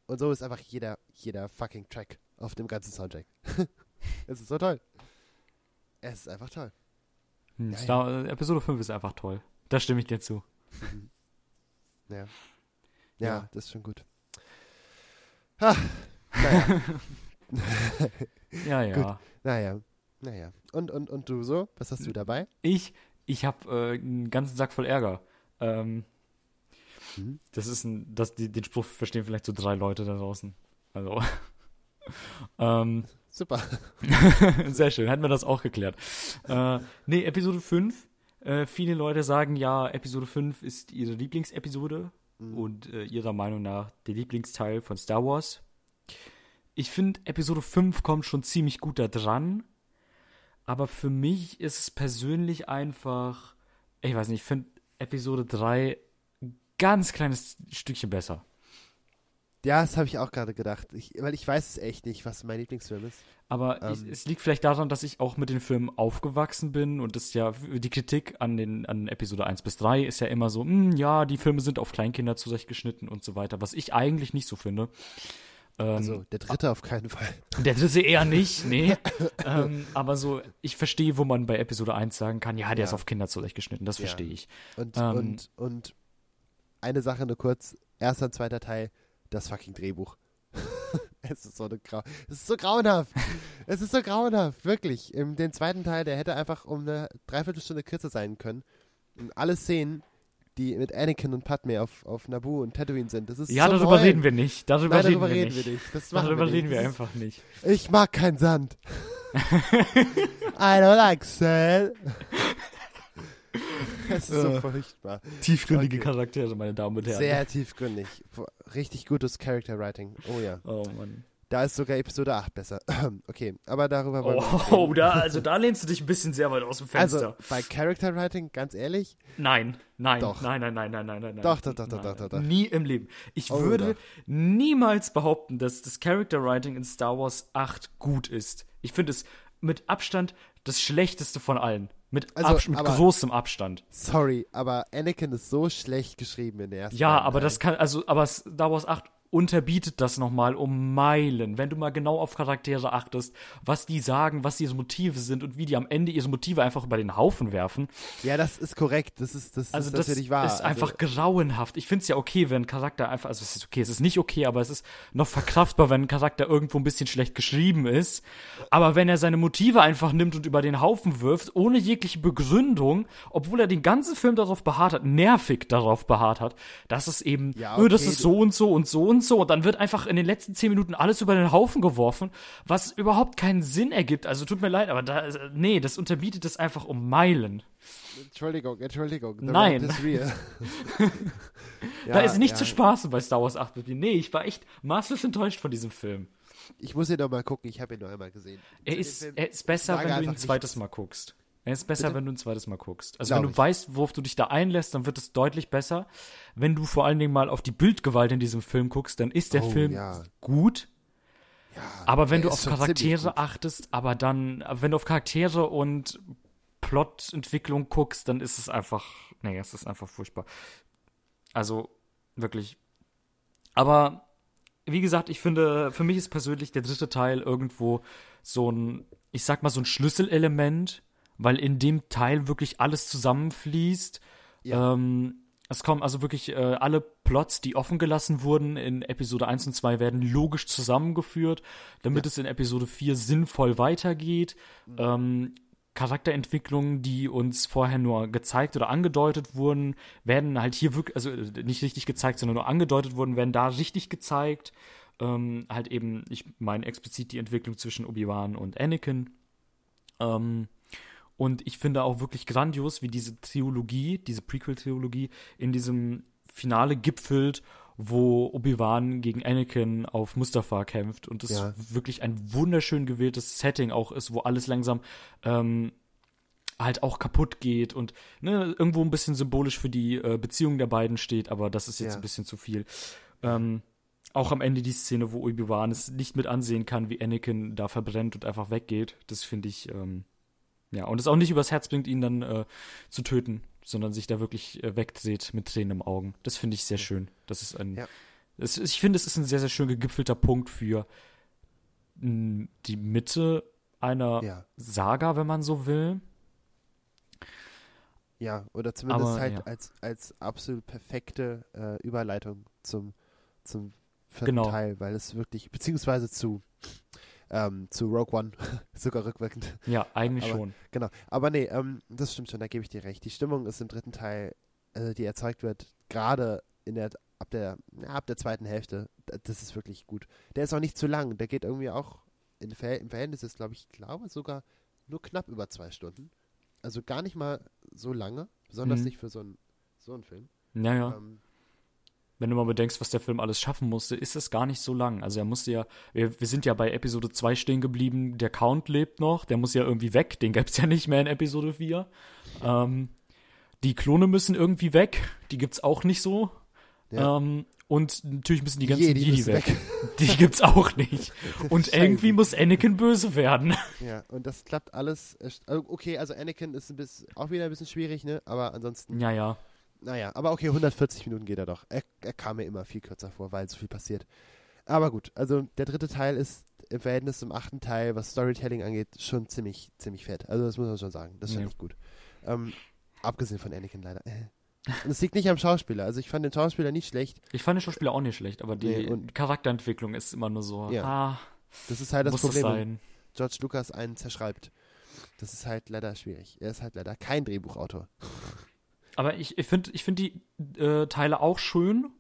Und so ist einfach jeder, jeder fucking Track auf dem ganzen Soundtrack. [laughs] es ist so toll. Es ist einfach toll. Hm, Star, Episode 5 ist einfach toll. Da stimme ich dir zu. Ja. Ja, Ja. das ist schon gut. Ah, naja, Ja, [laughs] ja. naja, naja. Und, und, und du so? Was hast du dabei? Ich, ich habe äh, einen ganzen Sack voll Ärger. Ähm, Mhm. Das ist ein, das, die, den Spruch verstehen vielleicht so drei Leute da draußen. Also. [laughs] ähm, Super. [laughs] sehr schön, hätten wir das auch geklärt. Äh, nee, Episode 5. Äh, viele Leute sagen ja, Episode 5 ist ihre Lieblingsepisode Mhm. und äh, ihrer Meinung nach der Lieblingsteil von Star Wars. Ich finde, Episode 5 kommt schon ziemlich gut da dran. Aber für mich ist es persönlich einfach, ich weiß nicht, ich finde Episode 3 ein ganz kleines Stückchen besser. Ja, das habe ich auch gerade gedacht. Ich, weil ich weiß es echt nicht, was mein Lieblingsfilm ist. Aber ich, Ähm. es liegt vielleicht daran, dass ich auch mit den Filmen aufgewachsen bin und das ja, die Kritik an den an Episode 1 bis 3 ist ja immer so, "Hm, ja, die Filme sind auf Kleinkinder zurechtgeschnitten und so weiter, was ich eigentlich nicht so finde. Ähm, Also der dritte auf keinen Fall. [laughs] Der dritte eher nicht, [laughs] nee. ähm, aber so, ich verstehe, wo man bei Episode 1 sagen kann, ja, der Ja. ist auf Kinder zurechtgeschnitten, das Ja. verstehe ich. Und, Ähm. und, und eine Sache nur kurz. Erster zweiter Teil, das fucking Drehbuch. [laughs] es ist so es ist so grauenhaft. es ist so grauenhaft, wirklich. Im den zweiten Teil, der hätte einfach um eine Dreiviertelstunde kürzer sein können. Und alle Szenen, die mit Anakin und Padme auf, auf Naboo und Tatooine sind, das ist Ja, so darüber Heulen. reden wir nicht. Darüber, Nein, reden, darüber wir, reden nicht. wir nicht. Das machen Darüber wir reden nicht. wir einfach nicht. Ich mag keinen Sand. [laughs] I don't like sand. [laughs] [laughs] Es ist so Äh. furchtbar. Tiefgründige Okay. Charaktere, meine Damen und Herren. Sehr tiefgründig. Richtig gutes Character Writing. Oh ja. Oh Mann. Da ist sogar Episode 8 besser. [clears throat] okay, aber darüber wollen wir nicht Oh, [laughs] reden. da, also da lehnst du dich ein bisschen sehr weit aus dem Fenster. Also bei Character Writing, ganz ehrlich, nein, nein, Doch. nein, nein, nein, nein, nein, nein. Doch, doch, doch, doch, nein, doch, doch, doch. Nie im Leben. Ich Oh, würde doch. niemals behaupten, dass das Character Writing in Star Wars 8 gut ist. Ich finde es mit Abstand das schlechteste von allen. Mit, Also, Abs mit aber- großem Abstand. sorry, aber Anakin ist so schlecht geschrieben in der ersten Ja, beiden aber Teilen. das kann, also, aber Star Wars 8 unterbietet das nochmal um Meilen. Wenn du mal genau auf Charaktere achtest, was die sagen, was ihre Motive sind und wie die am Ende ihre Motive einfach über den Haufen werfen. Ja, das ist korrekt. Das ist, das Also ist das natürlich wahr. ist einfach Also, grauenhaft. Ich finde es ja okay, wenn ein Charakter einfach, also es ist okay, es ist nicht okay, aber es ist noch verkraftbar, wenn ein Charakter irgendwo ein bisschen schlecht geschrieben ist. Aber wenn er seine Motive einfach nimmt und über den Haufen wirft, ohne jegliche Begründung, obwohl er den ganzen Film darauf beharrt hat, nervig darauf beharrt hat, dass es eben, Ja, "Öh, das okay, ist so und so und so und so und dann wird einfach in den letzten zehn Minuten alles über den Haufen geworfen, was überhaupt keinen Sinn ergibt. Also tut mir leid, aber da, nee, das unterbietet es einfach um Meilen. Entschuldigung, Entschuldigung. the Nein. is real. [laughs] da Ja, ist nicht ja. zu spaßen bei Star Wars 8 mit mir. Nee, ich war echt maßlos enttäuscht von diesem Film. Ich muss ihn noch mal gucken. Ich habe ihn noch einmal gesehen. Er ist, er ist besser, wenn du ihn ein zweites nichts. Mal guckst. Er ist besser, Bitte? wenn du ein zweites Mal guckst. Also Glaub wenn du ich. weißt, worauf du dich da einlässt, dann wird es deutlich besser. Wenn du vor allen Dingen mal auf die Bildgewalt in diesem Film guckst, dann ist der Oh, Film ja. gut. aber wenn du auf Charaktere achtest, aber dann, wenn du auf Charaktere und Plotentwicklung guckst, dann ist es einfach, nee, es ist einfach furchtbar. Also, wirklich. Aber, wie gesagt, ich finde, für mich ist persönlich der dritte Teil irgendwo so ein, ich sag mal, so ein Schlüsselelement, weil in dem Teil wirklich alles zusammenfließt. Ja. Ähm, es kommen also wirklich äh, alle Plots, die offen gelassen wurden in Episode 1 und 2, werden logisch zusammengeführt, damit es in Episode 4 sinnvoll weitergeht. Ähm, Charakterentwicklungen, die uns vorher nur gezeigt oder angedeutet wurden, werden halt hier wirklich, also äh, nicht richtig gezeigt, sondern nur angedeutet wurden, werden da richtig gezeigt. Ähm, halt eben, ich meine explizit die Entwicklung zwischen Obi-Wan und Anakin. Ähm, und ich finde auch wirklich grandios, wie diese Trilogie, diese Prequel-Trilogie in diesem Finale gipfelt, wo Obi-Wan gegen Anakin auf Mustafa kämpft und das Ja. wirklich ein wunderschön gewähltes Setting auch ist, wo alles langsam ähm, halt auch kaputt geht und ne, irgendwo ein bisschen symbolisch für die äh, Beziehung der beiden steht, aber das ist jetzt Ja. ein bisschen zu viel. Ähm, auch am Ende die Szene, wo Obi-Wan es nicht mit ansehen kann, wie Anakin da verbrennt und einfach weggeht, das finde ich, ähm, ja, und es auch nicht übers Herz bringt, ihn dann äh, zu töten, sondern sich da wirklich äh, wegdreht mit Tränen im Augen. Das finde ich sehr schön. Das ist ein, Ja. es, ich finde, es ist ein sehr, sehr schön gegipfelter Punkt für mh, die Mitte einer Ja. Saga, wenn man so will. Ja, oder zumindest Aber, halt ja. als, als absolut perfekte äh, Überleitung zum, zum vierten Genau. Teil, weil es wirklich, beziehungsweise zu, ähm, zu Rogue One, [laughs] sogar rückwirkend. Ja, eigentlich Aber- schon. Genau. Aber nee, ähm, das stimmt schon, da gebe ich dir recht. Die Stimmung ist im dritten Teil, äh, die erzeugt wird, gerade in der, ab der, ja, ab der zweiten Hälfte, das ist wirklich gut. Der ist auch nicht zu lang, der geht irgendwie auch, in, im Verhältnis ist, glaube ich, glaube sogar nur knapp über zwei Stunden. Also gar nicht mal so lange, besonders Mhm. nicht für so einen so einen Film. Ja, ja. Ähm, Wenn du mal bedenkst, was der Film alles schaffen musste, ist es gar nicht so lang. Also er musste ja, wir, wir sind ja bei Episode 2 stehen geblieben, der Count lebt noch, der muss ja irgendwie weg, den gibt's [laughs] ja nicht mehr in Episode 4. Ähm, die Klone müssen irgendwie weg, die gibt's auch nicht so. Ja. Ähm, und natürlich müssen die ganzen Jedi Jedi, weg. weg. [laughs] Die gibt's auch nicht. [laughs] Und irgendwie muss Anakin böse werden. ja, und das klappt alles. echt- also, Okay, also Anakin ist ein bisschen, auch wieder ein bisschen schwierig, ne? Aber ansonsten, Ja, ja. Naja, aber okay, 140 Minuten geht er doch. Er, er kam mir immer viel kürzer vor, weil so viel passiert. Aber gut, also der dritte Teil ist im Verhältnis zum achten Teil, was Storytelling angeht, schon ziemlich, ziemlich fett. Also das muss man schon sagen. Das ist schon Ja. echt gut. Ähm, abgesehen von Anakin leider. Äh. Und es liegt nicht am Schauspieler. Also ich fand den Schauspieler nicht schlecht. Ich fand den Schauspieler auch nicht schlecht, aber die Nee, Charakterentwicklung ist immer nur so, Ja. ah, Das ist halt das Problem, das sein. George Lucas einen zerschreibt. Das ist halt leider schwierig. Er ist halt leider kein Drehbuchautor. Aber ich, ich finde ich find die äh, Teile auch schön,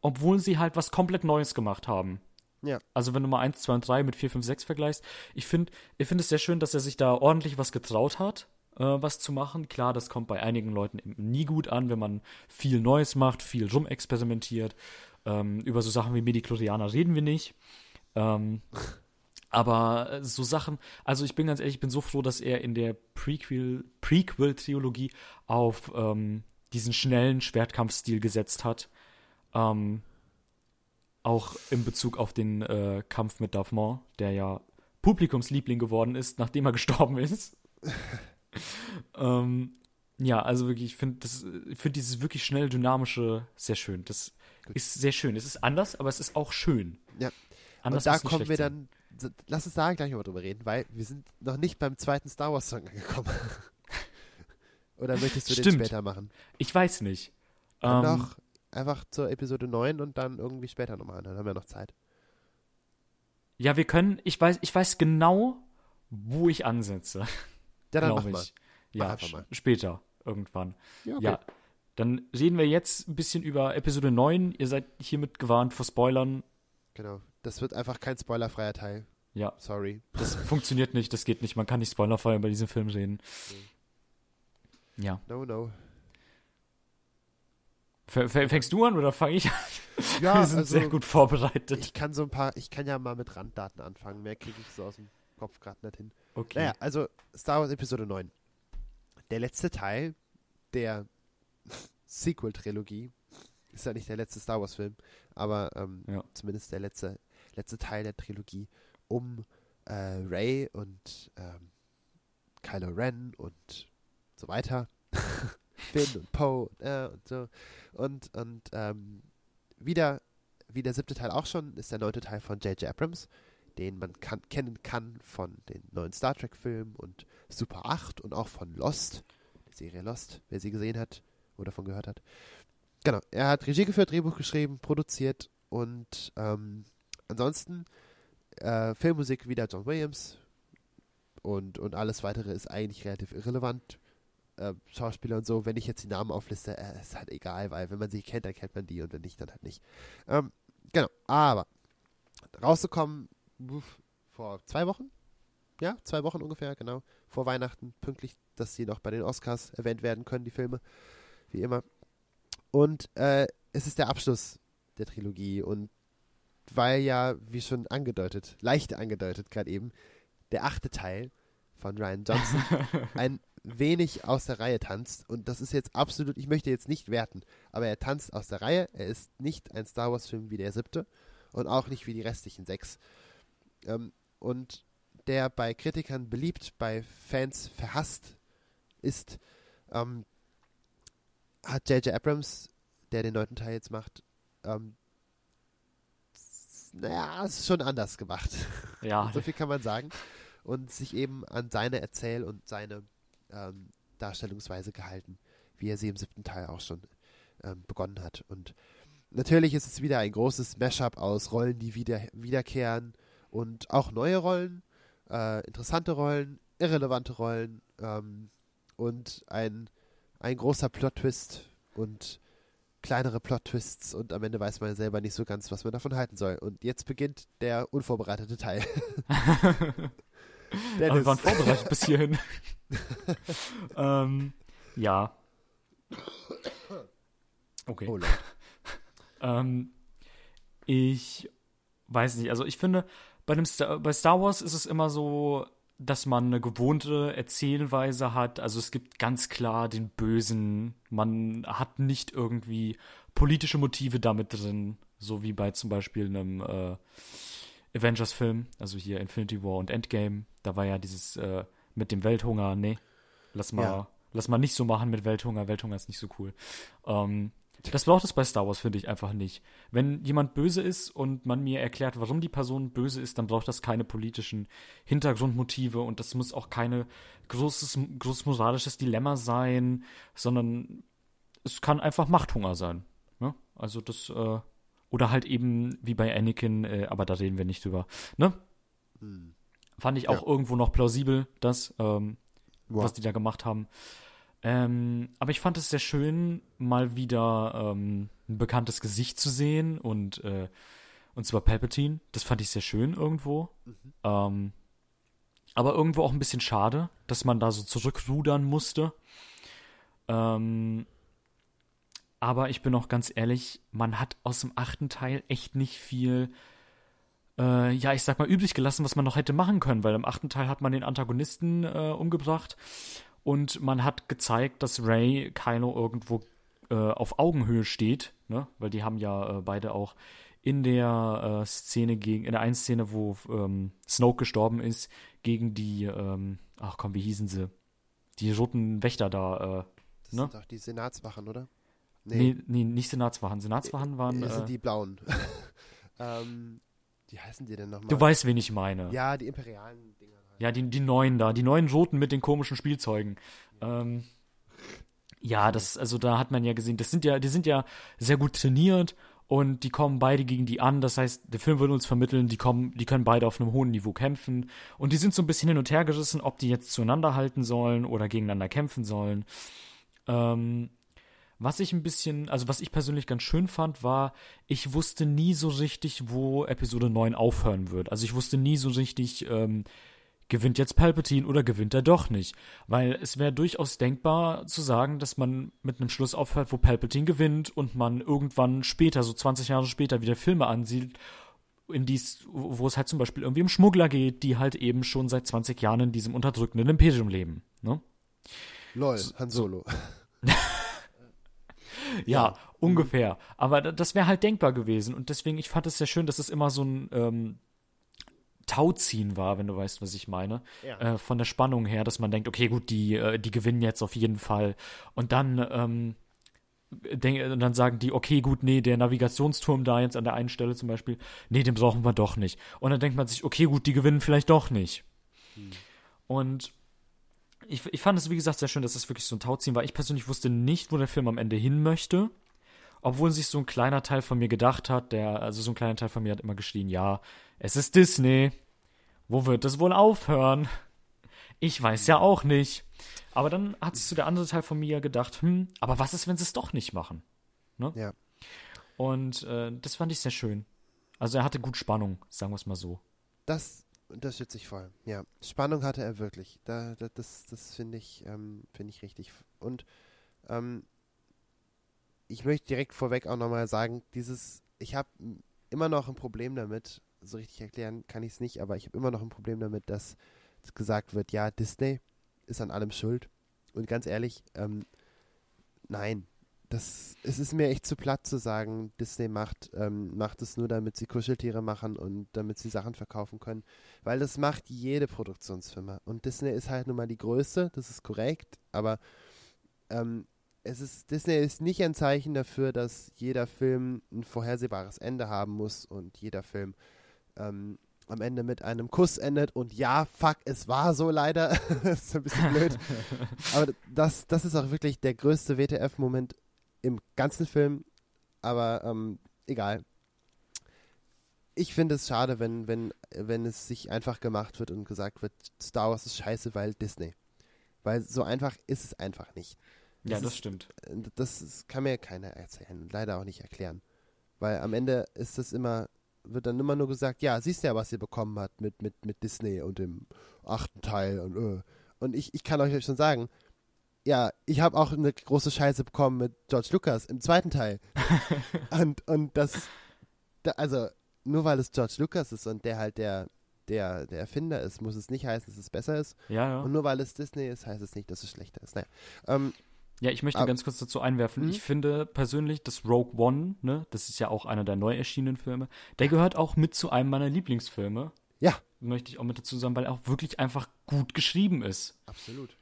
obwohl sie halt was komplett Neues gemacht haben. Ja. Also wenn du mal 1, 2 und 3 mit 4, 5, 6 vergleichst, ich finde ich find es sehr schön, dass er sich da ordentlich was getraut hat, äh, was zu machen. Klar, das kommt bei einigen Leuten nie gut an, wenn man viel Neues macht, viel rumexperimentiert. Ähm, über so Sachen wie Mediklorianer reden wir nicht. Ähm, [laughs] aber äh, so Sachen, also ich bin ganz ehrlich, ich bin so froh, dass er in der Prequel, Prequel-Trilogie auf ähm, diesen schnellen Schwertkampfstil gesetzt hat. Ähm, auch in Bezug auf den äh, Kampf mit Darth Maul, der ja Publikumsliebling geworden ist, nachdem er [laughs] gestorben ist. [laughs] ähm, ja, also wirklich, ich finde find dieses wirklich schnell dynamische sehr schön. Das Gut. ist sehr schön. Es ist anders, aber es ist auch schön. Ja. Anders Und da kommen wir dann, lass uns da gleich mal drüber reden, weil wir sind noch nicht beim zweiten Star Wars Song angekommen. [laughs] Oder möchtest du Stimmt. den später machen? Ich weiß nicht. Dann ähm, noch einfach zur Episode 9 und dann irgendwie später nochmal. Dann haben wir noch Zeit. Ja, wir können, ich weiß, ich weiß genau, wo ich ansetze. Ja, dann mach ich. mal. Ja, mach mal. später irgendwann. Ja, okay. ja, dann reden wir jetzt ein bisschen über Episode 9. Ihr seid hiermit gewarnt vor Spoilern. Genau. Das wird einfach kein spoilerfreier Teil. Ja. Sorry. Das funktioniert nicht, das geht nicht. Man kann nicht spoilerfrei über diesen Film reden. Mhm. Ja. No, no. Fängst du an oder fange ich an? [laughs] Ja, wir sind also, sehr gut vorbereitet. Ich kann so ein paar, ich kann ja mal mit Randdaten anfangen. Mehr kriege ich so aus dem Kopf gerade nicht hin. Okay. Naja, also Star Wars Episode 9. Der letzte Teil der [laughs] Sequel-Trilogie ist ja nicht der letzte Star Wars-Film, aber ähm, ja. zumindest der letzte, letzte Teil der Trilogie um äh, Ray und ähm, Kylo Ren und so weiter. [laughs] Finn und Poe äh, und so. Und, und ähm, wieder, wie der siebte Teil auch schon, ist der neunte Teil von J.J. Abrams, den man kann, kennen kann von den neuen Star Trek-Filmen und Super 8 und auch von Lost, die Serie Lost, wer sie gesehen hat oder davon gehört hat. Genau, er hat Regie geführt, Drehbuch geschrieben, produziert und ähm, ansonsten äh, Filmmusik wieder John Williams und, und alles weitere ist eigentlich relativ irrelevant äh, Schauspieler und so, wenn ich jetzt die Namen aufliste, äh, ist halt egal, weil wenn man sie kennt, dann kennt man die und wenn nicht, dann halt nicht. Ähm, genau, aber rausgekommen uff, vor zwei Wochen, ja, zwei Wochen ungefähr, genau, vor Weihnachten, pünktlich, dass sie noch bei den Oscars erwähnt werden können, die Filme, wie immer. Und äh, es ist der Abschluss der Trilogie und weil ja, wie schon angedeutet, leicht angedeutet gerade eben, der achte Teil von Ryan Johnson [laughs] ein wenig aus der Reihe tanzt. Und das ist jetzt absolut, ich möchte jetzt nicht werten, aber er tanzt aus der Reihe. Er ist nicht ein Star Wars-Film wie der siebte und auch nicht wie die restlichen sechs. Ähm, und der bei Kritikern beliebt, bei Fans verhasst ist, ähm, hat J.J. Abrams, der den neunten Teil jetzt macht, ähm, naja, ist schon anders gemacht. Ja. [laughs] so viel kann man sagen. Und sich eben an seine Erzähl- und seine ähm, Darstellungsweise gehalten, wie er sie im siebten Teil auch schon ähm, begonnen hat. Und natürlich ist es wieder ein großes Mashup aus Rollen, die wieder, wiederkehren und auch neue Rollen, äh, interessante Rollen, irrelevante Rollen ähm, und ein, ein großer Plot-Twist und kleinere Plot-Twists und am Ende weiß man selber nicht so ganz, was man davon halten soll. Und jetzt beginnt der unvorbereitete Teil. [laughs] Aber wir waren vorbereitet bis hierhin. [laughs] ähm, ja. Okay. Oh, ähm, ich weiß nicht, also ich finde, bei, dem Star, bei Star Wars ist es immer so, dass man eine gewohnte Erzählweise hat. Also es gibt ganz klar den Bösen. Man hat nicht irgendwie politische Motive damit drin, so wie bei zum Beispiel einem äh, Avengers-Film, also hier Infinity War und Endgame. Da war ja dieses äh, mit dem Welthunger, nee, lass mal, ja. lass mal nicht so machen mit Welthunger. Welthunger ist nicht so cool. Ähm, das braucht es bei Star Wars, finde ich, einfach nicht. Wenn jemand böse ist und man mir erklärt, warum die Person böse ist, dann braucht das keine politischen Hintergrundmotive und das muss auch keine großes, großes moralisches Dilemma sein, sondern es kann einfach Machthunger sein. Ne? Also das, äh, oder halt eben wie bei Anakin, äh, aber da reden wir nicht drüber. Ne? Hm. Fand ich auch ja. irgendwo noch plausibel, das, ähm, wow. was die da gemacht haben. Ähm, aber ich fand es sehr schön, mal wieder ähm, ein bekanntes Gesicht zu sehen und, äh, und zwar Palpatine. Das fand ich sehr schön irgendwo. Mhm. Ähm, aber irgendwo auch ein bisschen schade, dass man da so zurückrudern musste. Ähm, aber ich bin auch ganz ehrlich, man hat aus dem achten Teil echt nicht viel äh, ja, ich sag mal, übrig gelassen, was man noch hätte machen können, weil im achten Teil hat man den Antagonisten äh, umgebracht und man hat gezeigt, dass Ray Kylo irgendwo äh, auf Augenhöhe steht, ne? Weil die haben ja äh, beide auch in der äh, Szene gegen, in der einen Szene, wo ähm, Snoke gestorben ist, gegen die, ähm, ach komm, wie hießen sie? Die roten Wächter da, äh, Das Ne? sind doch die Senatswachen, oder? nee, nee, nicht Senatswachen. Senatswachen waren, das sind äh, die blauen. [laughs] ähm, wie heißen die denn nochmal? du weißt, wen ich meine. Ja, die imperialen Dinger. Ja, die, die neuen da, die neuen roten mit den komischen Spielzeugen. Ähm, ja, das, also da hat man ja gesehen, das sind ja, die sind ja sehr gut trainiert und die kommen beide gegen die an. Das heißt, der Film würde uns vermitteln, die kommen, die können beide auf einem hohen Niveau kämpfen und die sind so ein bisschen hin und her gerissen, ob die jetzt zueinander halten sollen oder gegeneinander kämpfen sollen. Ähm, was ich ein bisschen, also was ich persönlich ganz schön fand, war, ich wusste nie so richtig, wo Episode 9 aufhören wird. Also ich wusste nie so richtig, ähm, gewinnt jetzt Palpatine oder gewinnt er doch nicht? Weil es wäre durchaus denkbar zu sagen, dass man mit einem Schluss aufhört, wo Palpatine gewinnt und man irgendwann später, so 20 Jahre später, wieder Filme ansieht, in dies, wo es halt zum Beispiel irgendwie um Schmuggler geht, die halt eben schon seit 20 Jahren in diesem unterdrückenden Imperium leben. Ne? Lol, Han Solo. [laughs] Ja, ungefähr. Aber da- das wäre halt denkbar gewesen. Und deswegen, ich fand es sehr schön, dass es immer so ein ähm, Tauziehen war, wenn du weißt, was ich meine. Ja. Äh, von der Spannung her, dass man denkt, okay, gut, die, äh, die gewinnen jetzt auf jeden Fall. Und dann, ähm, denk, und dann sagen die, okay, gut, nee, der Navigationsturm da jetzt an der einen Stelle zum Beispiel, nee, den brauchen wir doch nicht. Und dann denkt man sich, okay, gut, die gewinnen vielleicht doch nicht. Und ich, ich fand es, wie gesagt, sehr schön, dass es wirklich so ein Tauziehen war. Ich persönlich wusste nicht, wo der Film am Ende hin möchte. Obwohl sich so ein kleiner Teil von mir gedacht hat, der, also so ein kleiner Teil von mir hat immer geschrien, ja, es ist Disney. Wo wird es wohl aufhören? Ich weiß ja auch nicht. Aber dann hat sich so der andere Teil von mir gedacht, hm, aber was ist, wenn sie es doch nicht machen? Ne? Ja. Und äh, das fand ich sehr schön. Also er hatte gut Spannung, sagen wir es mal so. Das unterstütze ich voll. Ja, Spannung hatte er wirklich. Da, da, das das finde ich, ähm, finde ich richtig. Und ähm, ich möchte direkt vorweg auch nochmal sagen, dieses, ich habe immer noch ein Problem damit, so richtig erklären kann ich es nicht, aber ich habe immer noch ein Problem damit, dass gesagt wird, ja, Disney ist an allem schuld. Und ganz ehrlich, ähm, nein. Das, es ist mir echt zu platt zu sagen, Disney macht, ähm, macht es nur, damit sie Kuscheltiere machen und damit sie Sachen verkaufen können. Weil das macht jede Produktionsfirma. Und Disney ist halt nun mal die größte, das ist korrekt, aber ähm, es ist, Disney ist nicht ein Zeichen dafür, dass jeder Film ein vorhersehbares Ende haben muss und jeder Film ähm, am Ende mit einem Kuss endet und ja, fuck, es war so leider. [laughs] das ist ein bisschen blöd. [laughs] Aber das, das ist auch wirklich der größte WTF-Moment im ganzen Film. Aber ähm, egal. Ich finde es schade, wenn, wenn, wenn es sich einfach gemacht wird und gesagt wird, Star Wars ist scheiße, weil Disney. Weil so einfach ist es einfach nicht. Ja, Das das ist- stimmt. Äh, Das kann mir keiner erzählen leider auch nicht erklären. Weil am Ende ist das immer, wird dann immer nur gesagt, ja, siehst du ja, was ihr bekommen habt mit, mit, mit Disney und dem achten Teil und äh. Und ich, ich kann euch schon sagen, ja, ich habe auch eine große Scheiße bekommen mit George Lucas im zweiten Teil. [laughs] und, und das, da, also, nur weil es George Lucas ist und der halt der, der, der Erfinder ist, muss es nicht heißen, dass es besser ist. Ja, ja. Und nur weil es Disney ist, heißt es nicht, dass es schlechter ist. Naja. Ähm, Ja, ich möchte Aber- ganz kurz dazu einwerfen. Mhm. Ich finde persönlich, dass Rogue One, ne, das ist ja auch einer der neu erschienenen Filme, der gehört auch mit zu einem meiner Lieblingsfilme. ja, Möchte ich auch mit dazu sagen, weil er auch wirklich einfach gut geschrieben ist. absolut.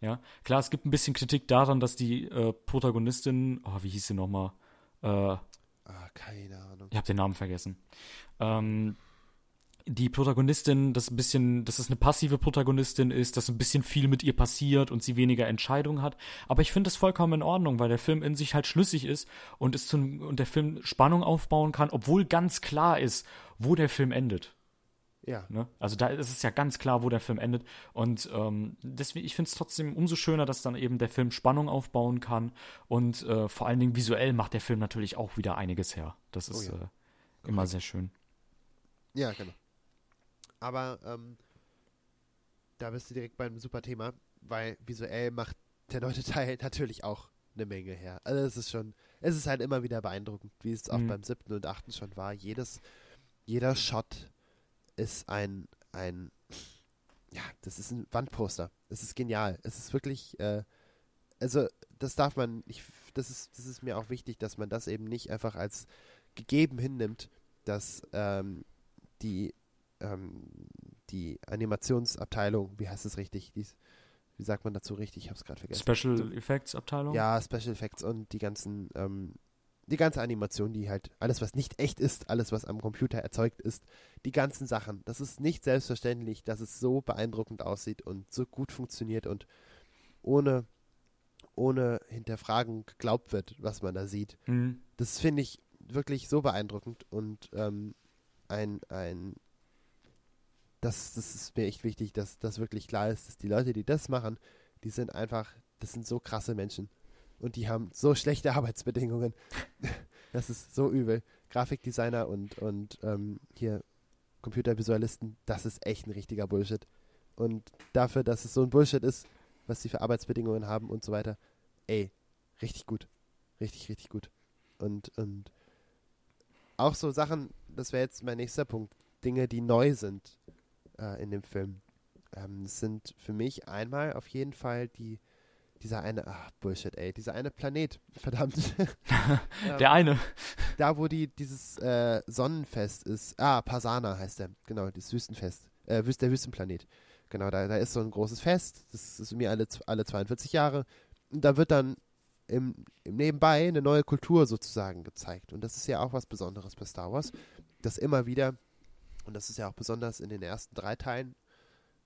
Ja, klar, es gibt ein bisschen Kritik daran, dass die äh, Protagonistin, oh, wie hieß sie nochmal? Äh, Ah, keine Ahnung. ich habe den Namen vergessen. Ähm, die Protagonistin, das ein bisschen, dass es eine passive Protagonistin ist, dass ein bisschen viel mit ihr passiert und sie weniger Entscheidung hat. Aber ich finde das vollkommen in Ordnung, weil der Film in sich halt schlüssig ist und es zum, und der Film Spannung aufbauen kann, obwohl ganz klar ist, wo der Film endet. Ja. Ne? Also da ist es ja ganz klar, wo der Film endet. Und ähm, deswegen, ich finde es trotzdem umso schöner, dass dann eben der Film Spannung aufbauen kann. Und äh, vor allen Dingen visuell macht der Film natürlich auch wieder einiges her. Das ist ja. äh, immer sehr schön. Ja, genau. Aber ähm, da bist du direkt beim super Thema, weil visuell macht der neunte Teil [laughs] natürlich auch eine Menge her. Also es ist schon, es ist halt immer wieder beeindruckend, wie es auch Mhm. beim siebten und achten schon war. Jedes, jeder Shot ist ein, ein, ja, das ist ein Wandposter. Es ist genial. Es ist wirklich, äh, also das darf man, ich, das ist, das ist mir auch wichtig, dass man das eben nicht einfach als gegeben hinnimmt, dass ähm, die, ähm, die Animationsabteilung, wie heißt es richtig, dies, wie sagt man dazu richtig, ich habe es gerade vergessen. Special Effects Abteilung? Ja, Special Effects und die ganzen, ähm, die ganze Animation, die halt, alles was nicht echt ist, alles was am Computer erzeugt ist, die ganzen Sachen. Das ist nicht selbstverständlich, dass es so beeindruckend aussieht und so gut funktioniert und ohne, ohne hinterfragen geglaubt wird, was man da sieht. Mhm. Das finde ich wirklich so beeindruckend und ähm, ein, ein das, das ist mir echt wichtig, dass das wirklich klar ist, dass die Leute, die das machen, die sind einfach, das sind so krasse Menschen. Und die haben so schlechte [laughs] Arbeitsbedingungen. [laughs] das ist so übel. Grafikdesigner und, und ähm, hier Computervisualisten, das ist echt ein richtiger Bullshit. Und dafür, dass es so ein Bullshit ist, was sie für Arbeitsbedingungen haben und so weiter, ey, richtig gut. Richtig, richtig gut. Und, und auch so Sachen, das wäre jetzt mein nächster Punkt, Dinge, die neu sind äh, in dem Film. Ähm, sind für mich einmal auf jeden Fall die, dieser eine, ach, Bullshit, ey, dieser eine Planet, [laughs] verdammt. [laughs] Ähm, Der eine. da, wo die, dieses äh, Sonnenfest ist, ah, Pasana heißt der, genau, das Wüstenfest, äh, der Wüstenplanet. Genau, da, da ist so ein großes Fest, das ist mir alle, alle 42 Jahre. Und da wird dann im, im Nebenbei eine neue Kultur sozusagen gezeigt. Und das ist ja auch was Besonderes bei Star Wars, dass immer wieder, und das ist ja auch besonders in den ersten drei Teilen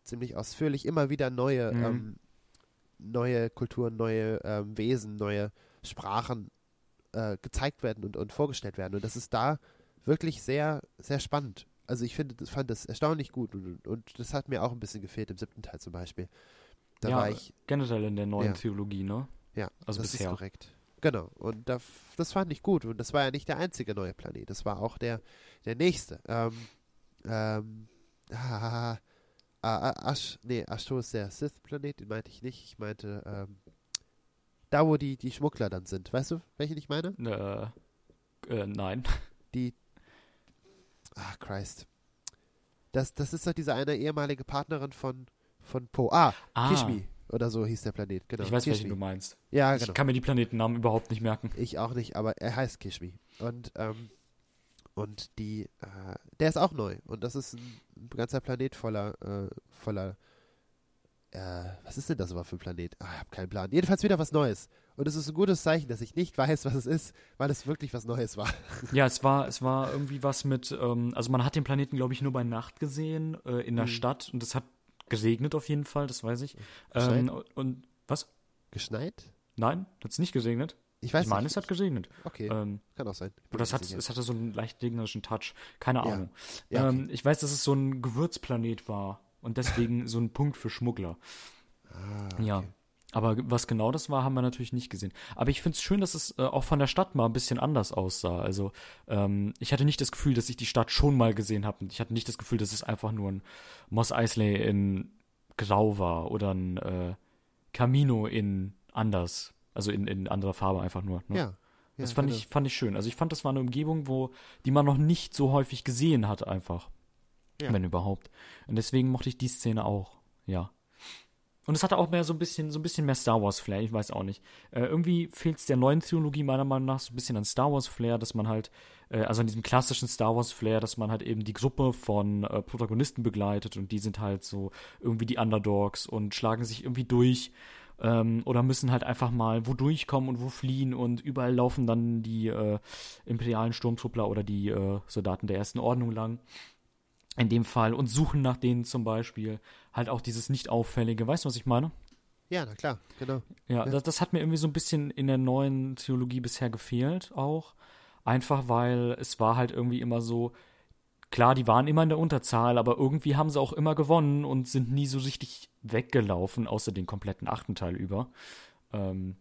ziemlich ausführlich, immer wieder neue, Mhm. ähm, neue Kulturen, neue ähm, Wesen, neue Sprachen äh, gezeigt werden und, und vorgestellt werden. Und das ist da wirklich sehr, sehr spannend. Also ich finde, das fand das erstaunlich gut und, und das hat mir auch ein bisschen gefehlt im siebten Teil zum Beispiel. Da ja, war ich, generell in der neuen Ja. Theologie, ne? ja, also das bisher. ist korrekt. Genau, und da, das fand ich gut. Und das war ja nicht der einzige neue Planet, das war auch der, der nächste. Ähm, ähm, [laughs] ah, ah, Asch, nee, Ashto ist der Sith-Planet, den meinte ich nicht. Ich meinte, ähm, da wo die, die Schmuggler dann sind. Weißt du, welchen ich meine? Äh, äh, nein. [laughs] Die. Ah, Christ. Das, das ist doch diese eine ehemalige Partnerin von, von Po. Ah, Ah. Kishmi. Oder so hieß der Planet, genau. ich weiß, welchen Kishmi. du meinst. Ja, Ich genau. kann mir die Planetennamen überhaupt nicht merken. Ich auch nicht, aber er heißt Kishmi. Und, ähm, und die, äh, der ist auch neu. Und das ist ein, ein ganzer Planet voller, äh, voller, äh, was ist denn das überhaupt für ein Planet? Ah, ich habe keinen Plan. Jedenfalls wieder was Neues. Und es ist ein gutes Zeichen, dass ich nicht weiß, was es ist, weil es wirklich was Neues war. [laughs] Ja, es war, es war irgendwie was mit, ähm, also man hat den Planeten, glaube ich, nur bei Nacht gesehen, äh, in der Mhm. Stadt und es hat geregnet auf jeden Fall, das weiß ich. Ähm, und was? Geschneit? Nein, hat es nicht geregnet? Ich weiß ich meine, nicht. es hat geregnet. Okay, Ähm, kann auch sein. Oder es, hat, es hatte so einen leicht regnerischen Touch. Keine Ja. Ahnung. Ja, okay. ähm, ich weiß, dass es so ein Gewürzplanet war und deswegen so ein Punkt für Schmuggler. Ah, Ja. okay. Aber was genau das war, haben wir natürlich nicht gesehen. Aber ich finde es schön, dass es äh, auch von der Stadt mal ein bisschen anders aussah. Also ähm, ich hatte nicht das Gefühl, dass ich die Stadt schon mal gesehen habe. Und ich hatte nicht das Gefühl, dass es einfach nur ein Moss Eisley in Grau war oder ein äh, Camino in anders. Also in, in anderer Farbe einfach nur. Ne? Ja. das ja, fand, genau. ich, fand ich schön. Also ich fand, das war eine Umgebung, wo, die man noch nicht so häufig gesehen hat, einfach. Ja. Wenn überhaupt. Und deswegen mochte ich die Szene auch. Ja. Und es hatte auch mehr so ein bisschen, so ein bisschen mehr Star Wars Flair, ich weiß auch nicht. Äh, irgendwie fehlt es der neuen Theologie meiner Meinung nach so ein bisschen an Star Wars Flair, dass man halt, äh, also an diesem klassischen Star Wars Flair, dass man halt eben die Gruppe von äh, Protagonisten begleitet und die sind halt so irgendwie die Underdogs und schlagen sich irgendwie durch ähm, oder müssen halt einfach mal wo durchkommen und wo fliehen und überall laufen dann die äh, imperialen Sturmtruppler oder die äh, Soldaten der ersten Ordnung lang in dem Fall und suchen nach denen zum Beispiel halt auch dieses nicht auffällige, weißt du, was ich meine? Ja, na klar, genau. Ja, Ja. Das, das hat mir irgendwie so ein bisschen in der neuen Theologie bisher gefehlt auch. Einfach weil es war halt irgendwie immer so, klar, die waren immer in der Unterzahl, aber irgendwie haben sie auch immer gewonnen und sind nie so richtig weggelaufen, außer den kompletten achten Teil über. Ähm,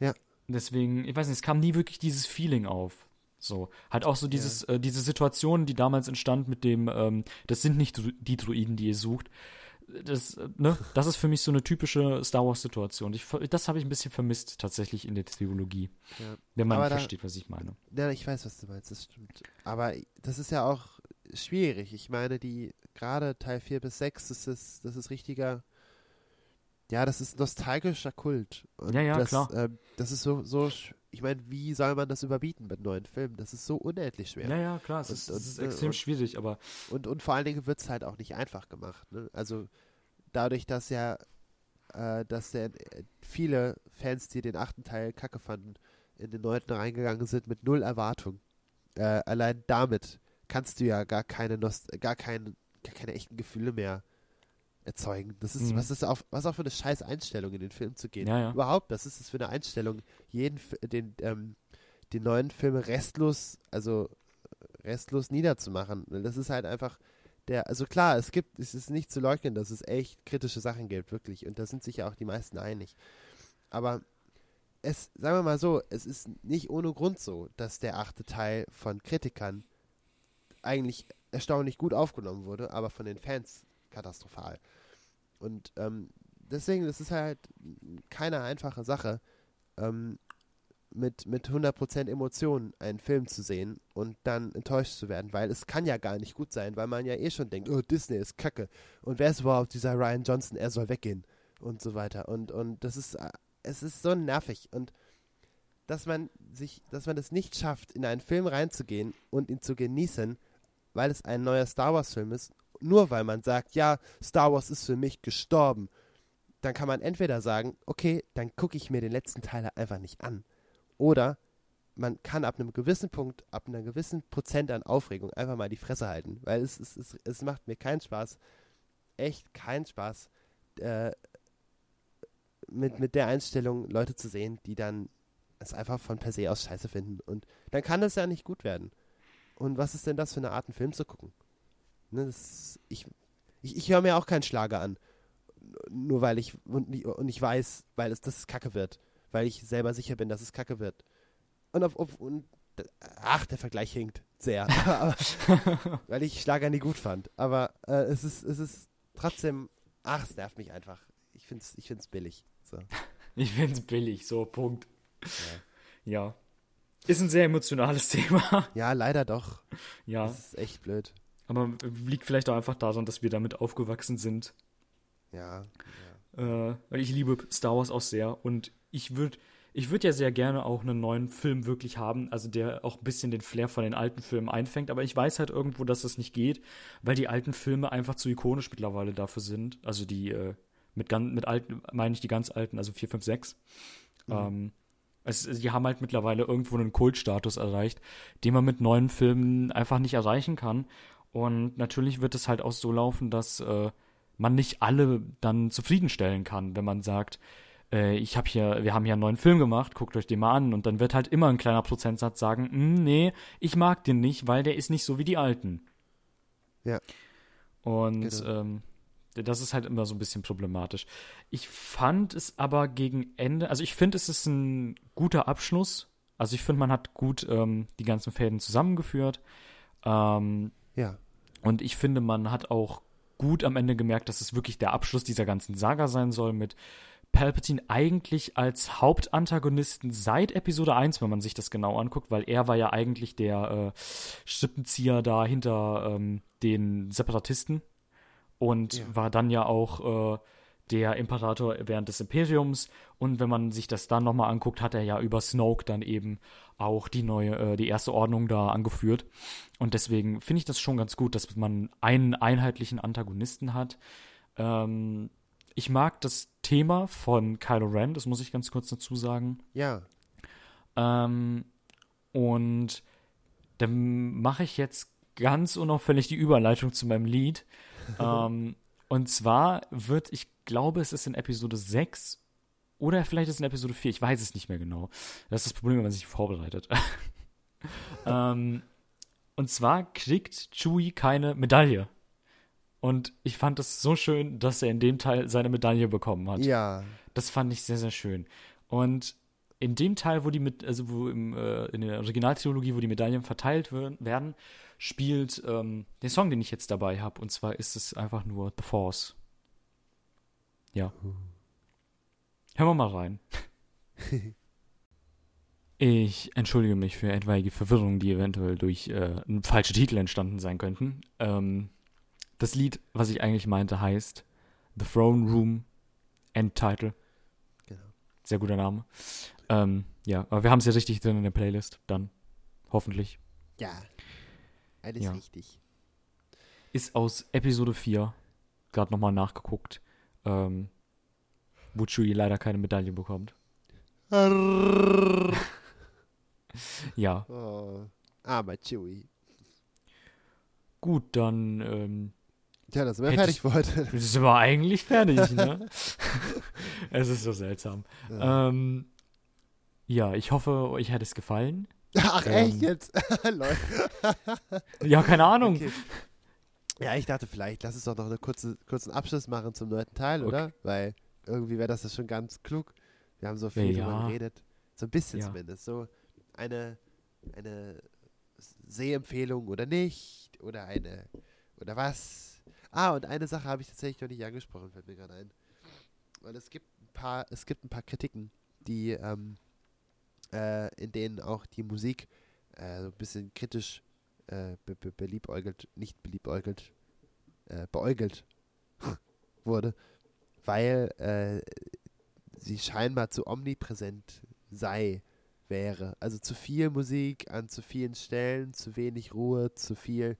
Ja. Deswegen, ich weiß nicht, es kam nie wirklich dieses Feeling auf. So, halt auch so dieses, äh, diese Situation, die damals entstand mit dem, ähm, das sind nicht die Druiden, die ihr sucht, das, ne, das ist für mich so eine typische Star Wars-Situation. Das habe ich ein bisschen vermisst tatsächlich in der Trilogie. Ja. Wenn man da- versteht, was ich meine. Ja, ich weiß, was du meinst, das stimmt. Aber das ist ja auch schwierig. Ich meine, die gerade Teil 4 bis 6, das ist, das ist richtiger, ja, das ist nostalgischer Kult. Und Ja, ja, das, klar. ähm, das ist so, so, ich meine, wie soll man das überbieten mit neuen Filmen? Das ist so unendlich schwer. Ja, ja, klar, es Und- ist, und- es ist äh, extrem und- schwierig, aber Und, und vor allen Dingen wird es halt auch nicht einfach gemacht. Ne? Also dadurch, dass ja, äh, dass der, äh, viele Fans, die den achten Teil kacke fanden, in den neunten reingegangen sind mit null Erwartung. Äh, allein damit kannst du ja gar keine Nost gar, kein, gar keine echten Gefühle mehr erzeugen. Das ist, Mhm. was ist auf, was auch für eine scheiß Einstellung in den Film zu gehen. Ja, ja. Überhaupt, was ist das für eine Einstellung, jeden den, ähm, die neuen Filme restlos, also restlos niederzumachen. Das ist halt einfach der, also klar, es gibt, es ist nicht zu leugnen, dass es echt kritische Sachen gibt, wirklich. Und da sind sich ja auch die meisten einig. Aber es, sagen wir mal so, es ist nicht ohne Grund so, dass der achte Teil von Kritikern eigentlich erstaunlich gut aufgenommen wurde, aber von den Fans katastrophal. Und ähm, deswegen, das ist halt keine einfache Sache, ähm, mit, mit 100% Emotionen einen Film zu sehen und dann enttäuscht zu werden, weil es kann ja gar nicht gut sein, weil man ja eh schon denkt, oh, Disney ist kacke und wer ist überhaupt dieser Ryan Johnson, er soll weggehen und so weiter. Und, und das ist, äh, es ist so nervig und dass man sich, dass man es nicht schafft, in einen Film reinzugehen und ihn zu genießen, weil es ein neuer Star Wars Film ist, nur weil man sagt, ja, Star Wars ist für mich gestorben, dann kann man entweder sagen, okay, dann gucke ich mir den letzten Teil einfach nicht an. Oder man kann ab einem gewissen Punkt, ab einer gewissen Prozent an Aufregung einfach mal die Fresse halten. Weil es, es, es, es macht mir keinen Spaß, echt keinen Spaß, äh, mit, mit der Einstellung Leute zu sehen, die dann es einfach von per se aus scheiße finden. Und dann kann das ja nicht gut werden. Und was ist denn das für eine Art, einen Film zu gucken? Ne, das, ich ich, ich höre mir auch keinen Schlager an. Nur weil ich und, und ich weiß, weil es das kacke wird. Weil ich selber sicher bin, dass es kacke wird. Und, auf, auf, und ach, der Vergleich hinkt sehr. Aber, [laughs] weil ich Schlager nie gut fand. Aber äh, es ist, es ist trotzdem, ach, es nervt mich einfach. Ich finde es ich find's billig. So. [laughs] ich finde es billig, so, Punkt. Ja. Ist ein sehr emotionales [laughs] Thema. Ja, leider doch. ja. Das ist echt blöd. Aber liegt vielleicht auch einfach daran, dass wir damit aufgewachsen sind. Ja. Äh, weil ich liebe Star Wars auch sehr und ich würde ich würd ja sehr gerne auch einen neuen Film wirklich haben, also der auch ein bisschen den Flair von den alten Filmen einfängt, aber ich weiß halt irgendwo, dass das nicht geht, weil die alten Filme einfach zu ikonisch mittlerweile dafür sind. Also die, äh, mit, mit alten, meine ich die ganz alten, also 4, 5, 6. Ähm, es, die haben halt mittlerweile irgendwo einen Kultstatus erreicht, den man mit neuen Filmen einfach nicht erreichen kann. Und natürlich wird es halt auch so laufen, dass äh, man nicht alle dann zufriedenstellen kann, wenn man sagt, äh, ich habe hier, wir haben hier einen neuen Film gemacht, guckt euch den mal an. Und dann wird halt immer ein kleiner Prozentsatz sagen, "Hm, nee, ich mag den nicht, weil der ist nicht so wie die alten. Ja. Und Genau. ähm, das ist halt immer so ein bisschen problematisch. Ich fand es aber gegen Ende, also ich finde, es ist ein guter Abschluss. Also ich finde, man hat gut ähm, die ganzen Fäden zusammengeführt. Ähm, Ja. und ich finde, man hat auch gut am Ende gemerkt, dass es wirklich der Abschluss dieser ganzen Saga sein soll mit Palpatine eigentlich als Hauptantagonisten seit Episode 1, wenn man sich das genau anguckt, weil er war ja eigentlich der äh, Strippenzieher da hinter ähm, den Separatisten und Ja. war dann ja auch äh, der Imperator während des Imperiums. Und wenn man sich das dann nochmal anguckt, hat er ja über Snoke dann eben auch die neue, äh, die erste Ordnung da angeführt. Und deswegen finde ich das schon ganz gut, dass man einen einheitlichen Antagonisten hat. Ähm, ich mag das Thema von Kylo Ren, das muss ich ganz kurz dazu sagen. Ja. Ähm, und dann mache ich jetzt ganz unauffällig die Überleitung zu meinem Lied. [laughs] ähm, und zwar wird, ich glaube, es ist in Episode 6 oder vielleicht ist es in Episode 4, ich weiß es nicht mehr genau. Das ist das Problem, wenn man sich vorbereitet. [laughs] ähm, und zwar kriegt Chewie keine Medaille. Und ich fand es so schön, dass er in dem Teil seine Medaille bekommen hat. Ja. Das fand ich sehr, sehr schön. Und in dem Teil, wo die mit, also wo im, äh, in der Originaltrilogie, wo die Medaillen verteilt wer- werden, spielt ähm, der Song, den ich jetzt dabei habe. Und zwar ist es einfach nur The Force. Ja. Hören wir mal rein. [laughs] Ich entschuldige mich für etwaige Verwirrung, die eventuell durch äh, falsche Titel entstanden sein könnten. Ähm, das Lied, was ich eigentlich meinte, heißt The Throne Room End Title. Genau. Sehr guter Name. Ähm, ja, aber wir haben es ja richtig drin in der Playlist, dann. Hoffentlich. Ja. Alles Ja. richtig. Ist aus Episode 4. Gerade nochmal nachgeguckt. Ähm, wo Chewie leider keine Medaille bekommt. [laughs] Ja, Oh, armer Chewie. gut, dann ähm, Tja, da sind wir Hättest- fertig für heute. [laughs] sind wir eigentlich fertig, ne? [laughs] es ist so seltsam. Ja. Ähm, ja, ich hoffe, euch hat es gefallen. Ach, ähm, echt jetzt? Ja, keine Ahnung. Okay. Ja, ich dachte, vielleicht lass uns doch noch einen kurze, kurzen Abschluss machen zum neunten Teil, oder? Weil irgendwie wäre das ja schon ganz klug. Wir haben so viel Ja. drüber geredet. So ein bisschen Ja. zumindest. So eine, eine Sehempfehlung oder nicht. Oder eine, oder was. Ah, und eine Sache habe ich tatsächlich noch nicht angesprochen, fällt mir gerade ein. Weil es gibt ein paar, es gibt ein paar Kritiken, die, ähm, äh, in denen auch die Musik äh, so ein bisschen kritisch äh, be be beliebäugelt, nicht beliebäugelt, äh, beäugelt [laughs] wurde, weil äh, sie scheinbar zu omnipräsent sei, wäre. Also zu viel Musik an zu vielen Stellen, zu wenig Ruhe, zu viel,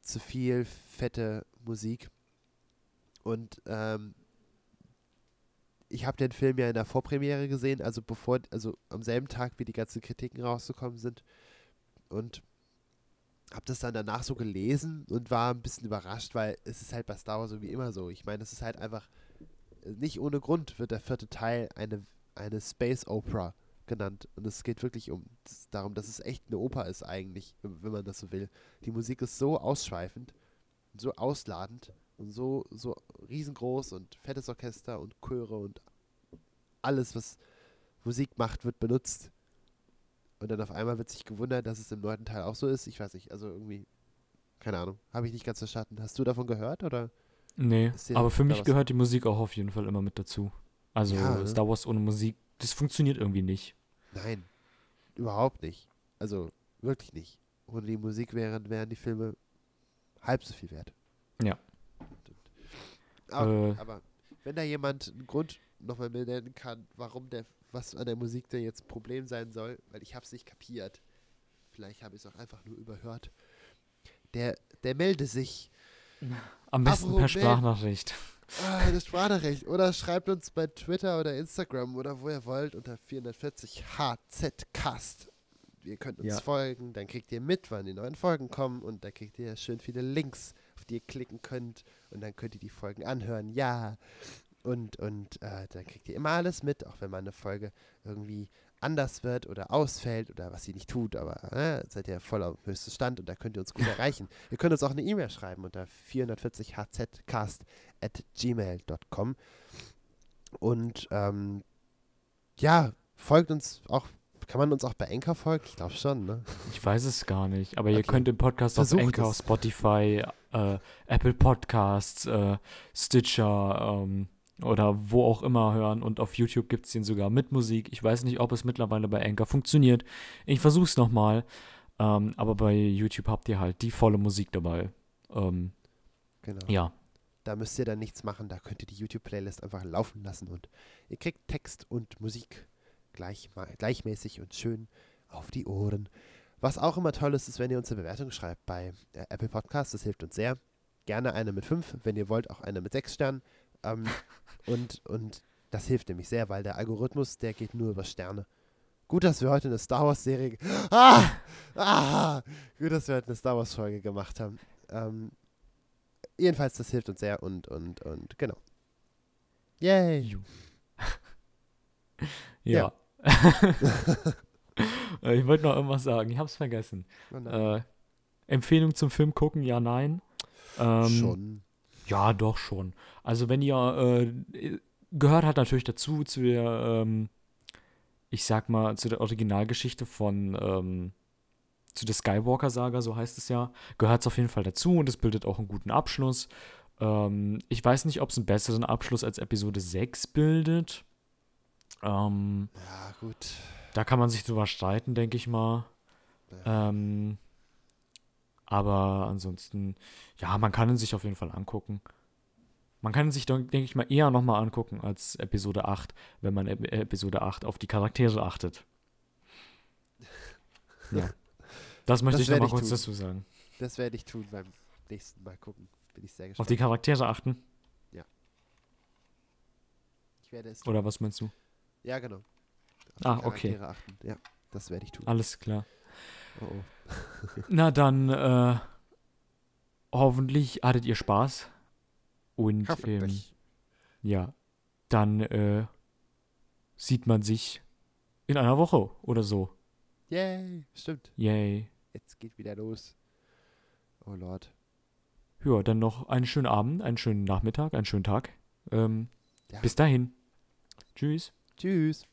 zu viel fette Musik. Und ähm, ich habe den Film ja in der Vorpremiere gesehen, also bevor, also am selben Tag, wie die ganzen Kritiken rausgekommen sind. Und habe das dann danach so gelesen und war ein bisschen überrascht, weil es ist halt bei Star Wars irgendwie immer so. Ich meine, es ist halt einfach, nicht ohne Grund wird der vierte Teil eine, eine Space Opera genannt. Und es geht wirklich um darum, dass es echt eine Oper ist eigentlich, wenn, wenn man das so will. Die Musik ist so ausschweifend, so ausladend und so, so riesengroß und fettes Orchester und Chöre und alles, was Musik macht, wird benutzt. Und dann auf einmal wird sich gewundert, dass es im neunten Teil auch so ist. Ich weiß nicht, also irgendwie, keine Ahnung, habe ich nicht ganz verstanden. Hast du davon gehört oder? Nee, aber für mich gehört die Musik auch auf jeden Fall immer mit dazu. Also Ja, ne? Star Wars ohne Musik, das funktioniert irgendwie nicht. Nein, überhaupt nicht. Also wirklich nicht. Ohne die Musik wären, wären die Filme halb so viel wert. Ja. Aber, Äh. aber wenn da jemand einen Grund nochmal nennen kann, warum der, was an der Musik denn jetzt Problem sein soll, weil ich habe es nicht kapiert. Vielleicht habe ich es auch einfach nur überhört. Der, der melde sich. Am besten Apropos per Sprachnachricht. Ah, das Sprachrecht. Oder schreibt uns bei Twitter oder Instagram oder wo ihr wollt unter 440 HZcast. Ihr könnt uns Ja. folgen, dann kriegt ihr mit, wann die neuen Folgen kommen und dann kriegt ihr schön viele Links, auf die ihr klicken könnt und dann könnt ihr die Folgen anhören. Ja. Und, und äh, dann kriegt ihr immer alles mit, auch wenn mal eine Folge irgendwie anders wird oder ausfällt oder was sie nicht tut, aber äh, seid ihr voll auf dem höchsten Stand und da könnt ihr uns gut [laughs] erreichen. Ihr könnt uns auch eine E-Mail schreiben unter 440 hzcast at gmail.com. Und ähm, ja, folgt uns auch, kann man uns auch bei Enker folgen? Ich glaube schon, ne? Ich weiß es gar nicht, aber ihr Okay. könnt den Podcast auf Versucht Anchor, es. Spotify, äh, Apple Podcasts, äh, Stitcher ähm, oder wo auch immer hören. Und auf YouTube gibt es den sogar mit Musik. Ich weiß nicht, ob es mittlerweile bei Anchor funktioniert. Ich versuche es nochmal. Ähm, aber bei YouTube habt ihr halt die volle Musik dabei. Ähm, Genau. ja, Da müsst ihr dann nichts machen, da könnt ihr die YouTube-Playlist einfach laufen lassen und ihr kriegt Text und Musik gleich, gleichmäßig und schön auf die Ohren. Was auch immer toll ist, ist, wenn ihr uns eine Bewertung schreibt bei äh, Apple Podcasts, das hilft uns sehr. Gerne eine mit fünf, wenn ihr wollt, auch eine mit sechs Sternen. Ähm, und, und das hilft nämlich sehr, weil der Algorithmus, der geht nur über Sterne. Gut, dass wir heute eine Star Wars-Serie. Ah! Ah! Gut, dass wir heute eine Star Wars-Folge gemacht haben. Ähm, jedenfalls, das hilft uns sehr und, und, und, genau. Yay! [laughs] Ja. ja. [laughs] Äh, ich wollte noch irgendwas sagen, ich hab's vergessen. Oh. Äh, Empfehlung zum Film gucken, ja, nein. Ähm, Schon. Ja, doch schon. Also wenn ihr äh, gehört hat natürlich dazu zu der, ähm, ich sag mal, zu der Originalgeschichte von ähm, zu der Skywalker-Saga, so heißt es ja, gehört es auf jeden Fall dazu und es bildet auch einen guten Abschluss. Ähm, ich weiß nicht, ob es einen besseren Abschluss als Episode 6 bildet. Ähm, Ja, gut. da kann man sich drüber streiten, denke ich mal. Ähm, aber ansonsten, ja, man kann ihn sich auf jeden Fall angucken. Man kann ihn sich, denke ich mal, eher nochmal angucken als Episode 8, wenn man Ep Episode 8 auf die Charaktere achtet. [laughs] Ja. Das möchte Das ich nochmal kurz tun. dazu sagen. Das werde ich tun beim nächsten Mal gucken. Bin ich sehr Auf gespannt. die Charaktere achten? ich werde es tun. Oder was meinst du? Ja, genau. Auf Ah, die okay. Charaktere achten. Ja, das werde ich tun. Alles klar. Oh. [laughs] Na dann, äh, hoffentlich hattet ihr Spaß. Und ähm, ja, dann äh, sieht man sich in einer Woche oder so. Yay, stimmt. Yay. Jetzt geht wieder los. Oh Lord. Ja, dann noch einen schönen Abend, einen schönen Nachmittag, einen schönen Tag. Ähm, Ja. Bis dahin. Tschüss. Tschüss.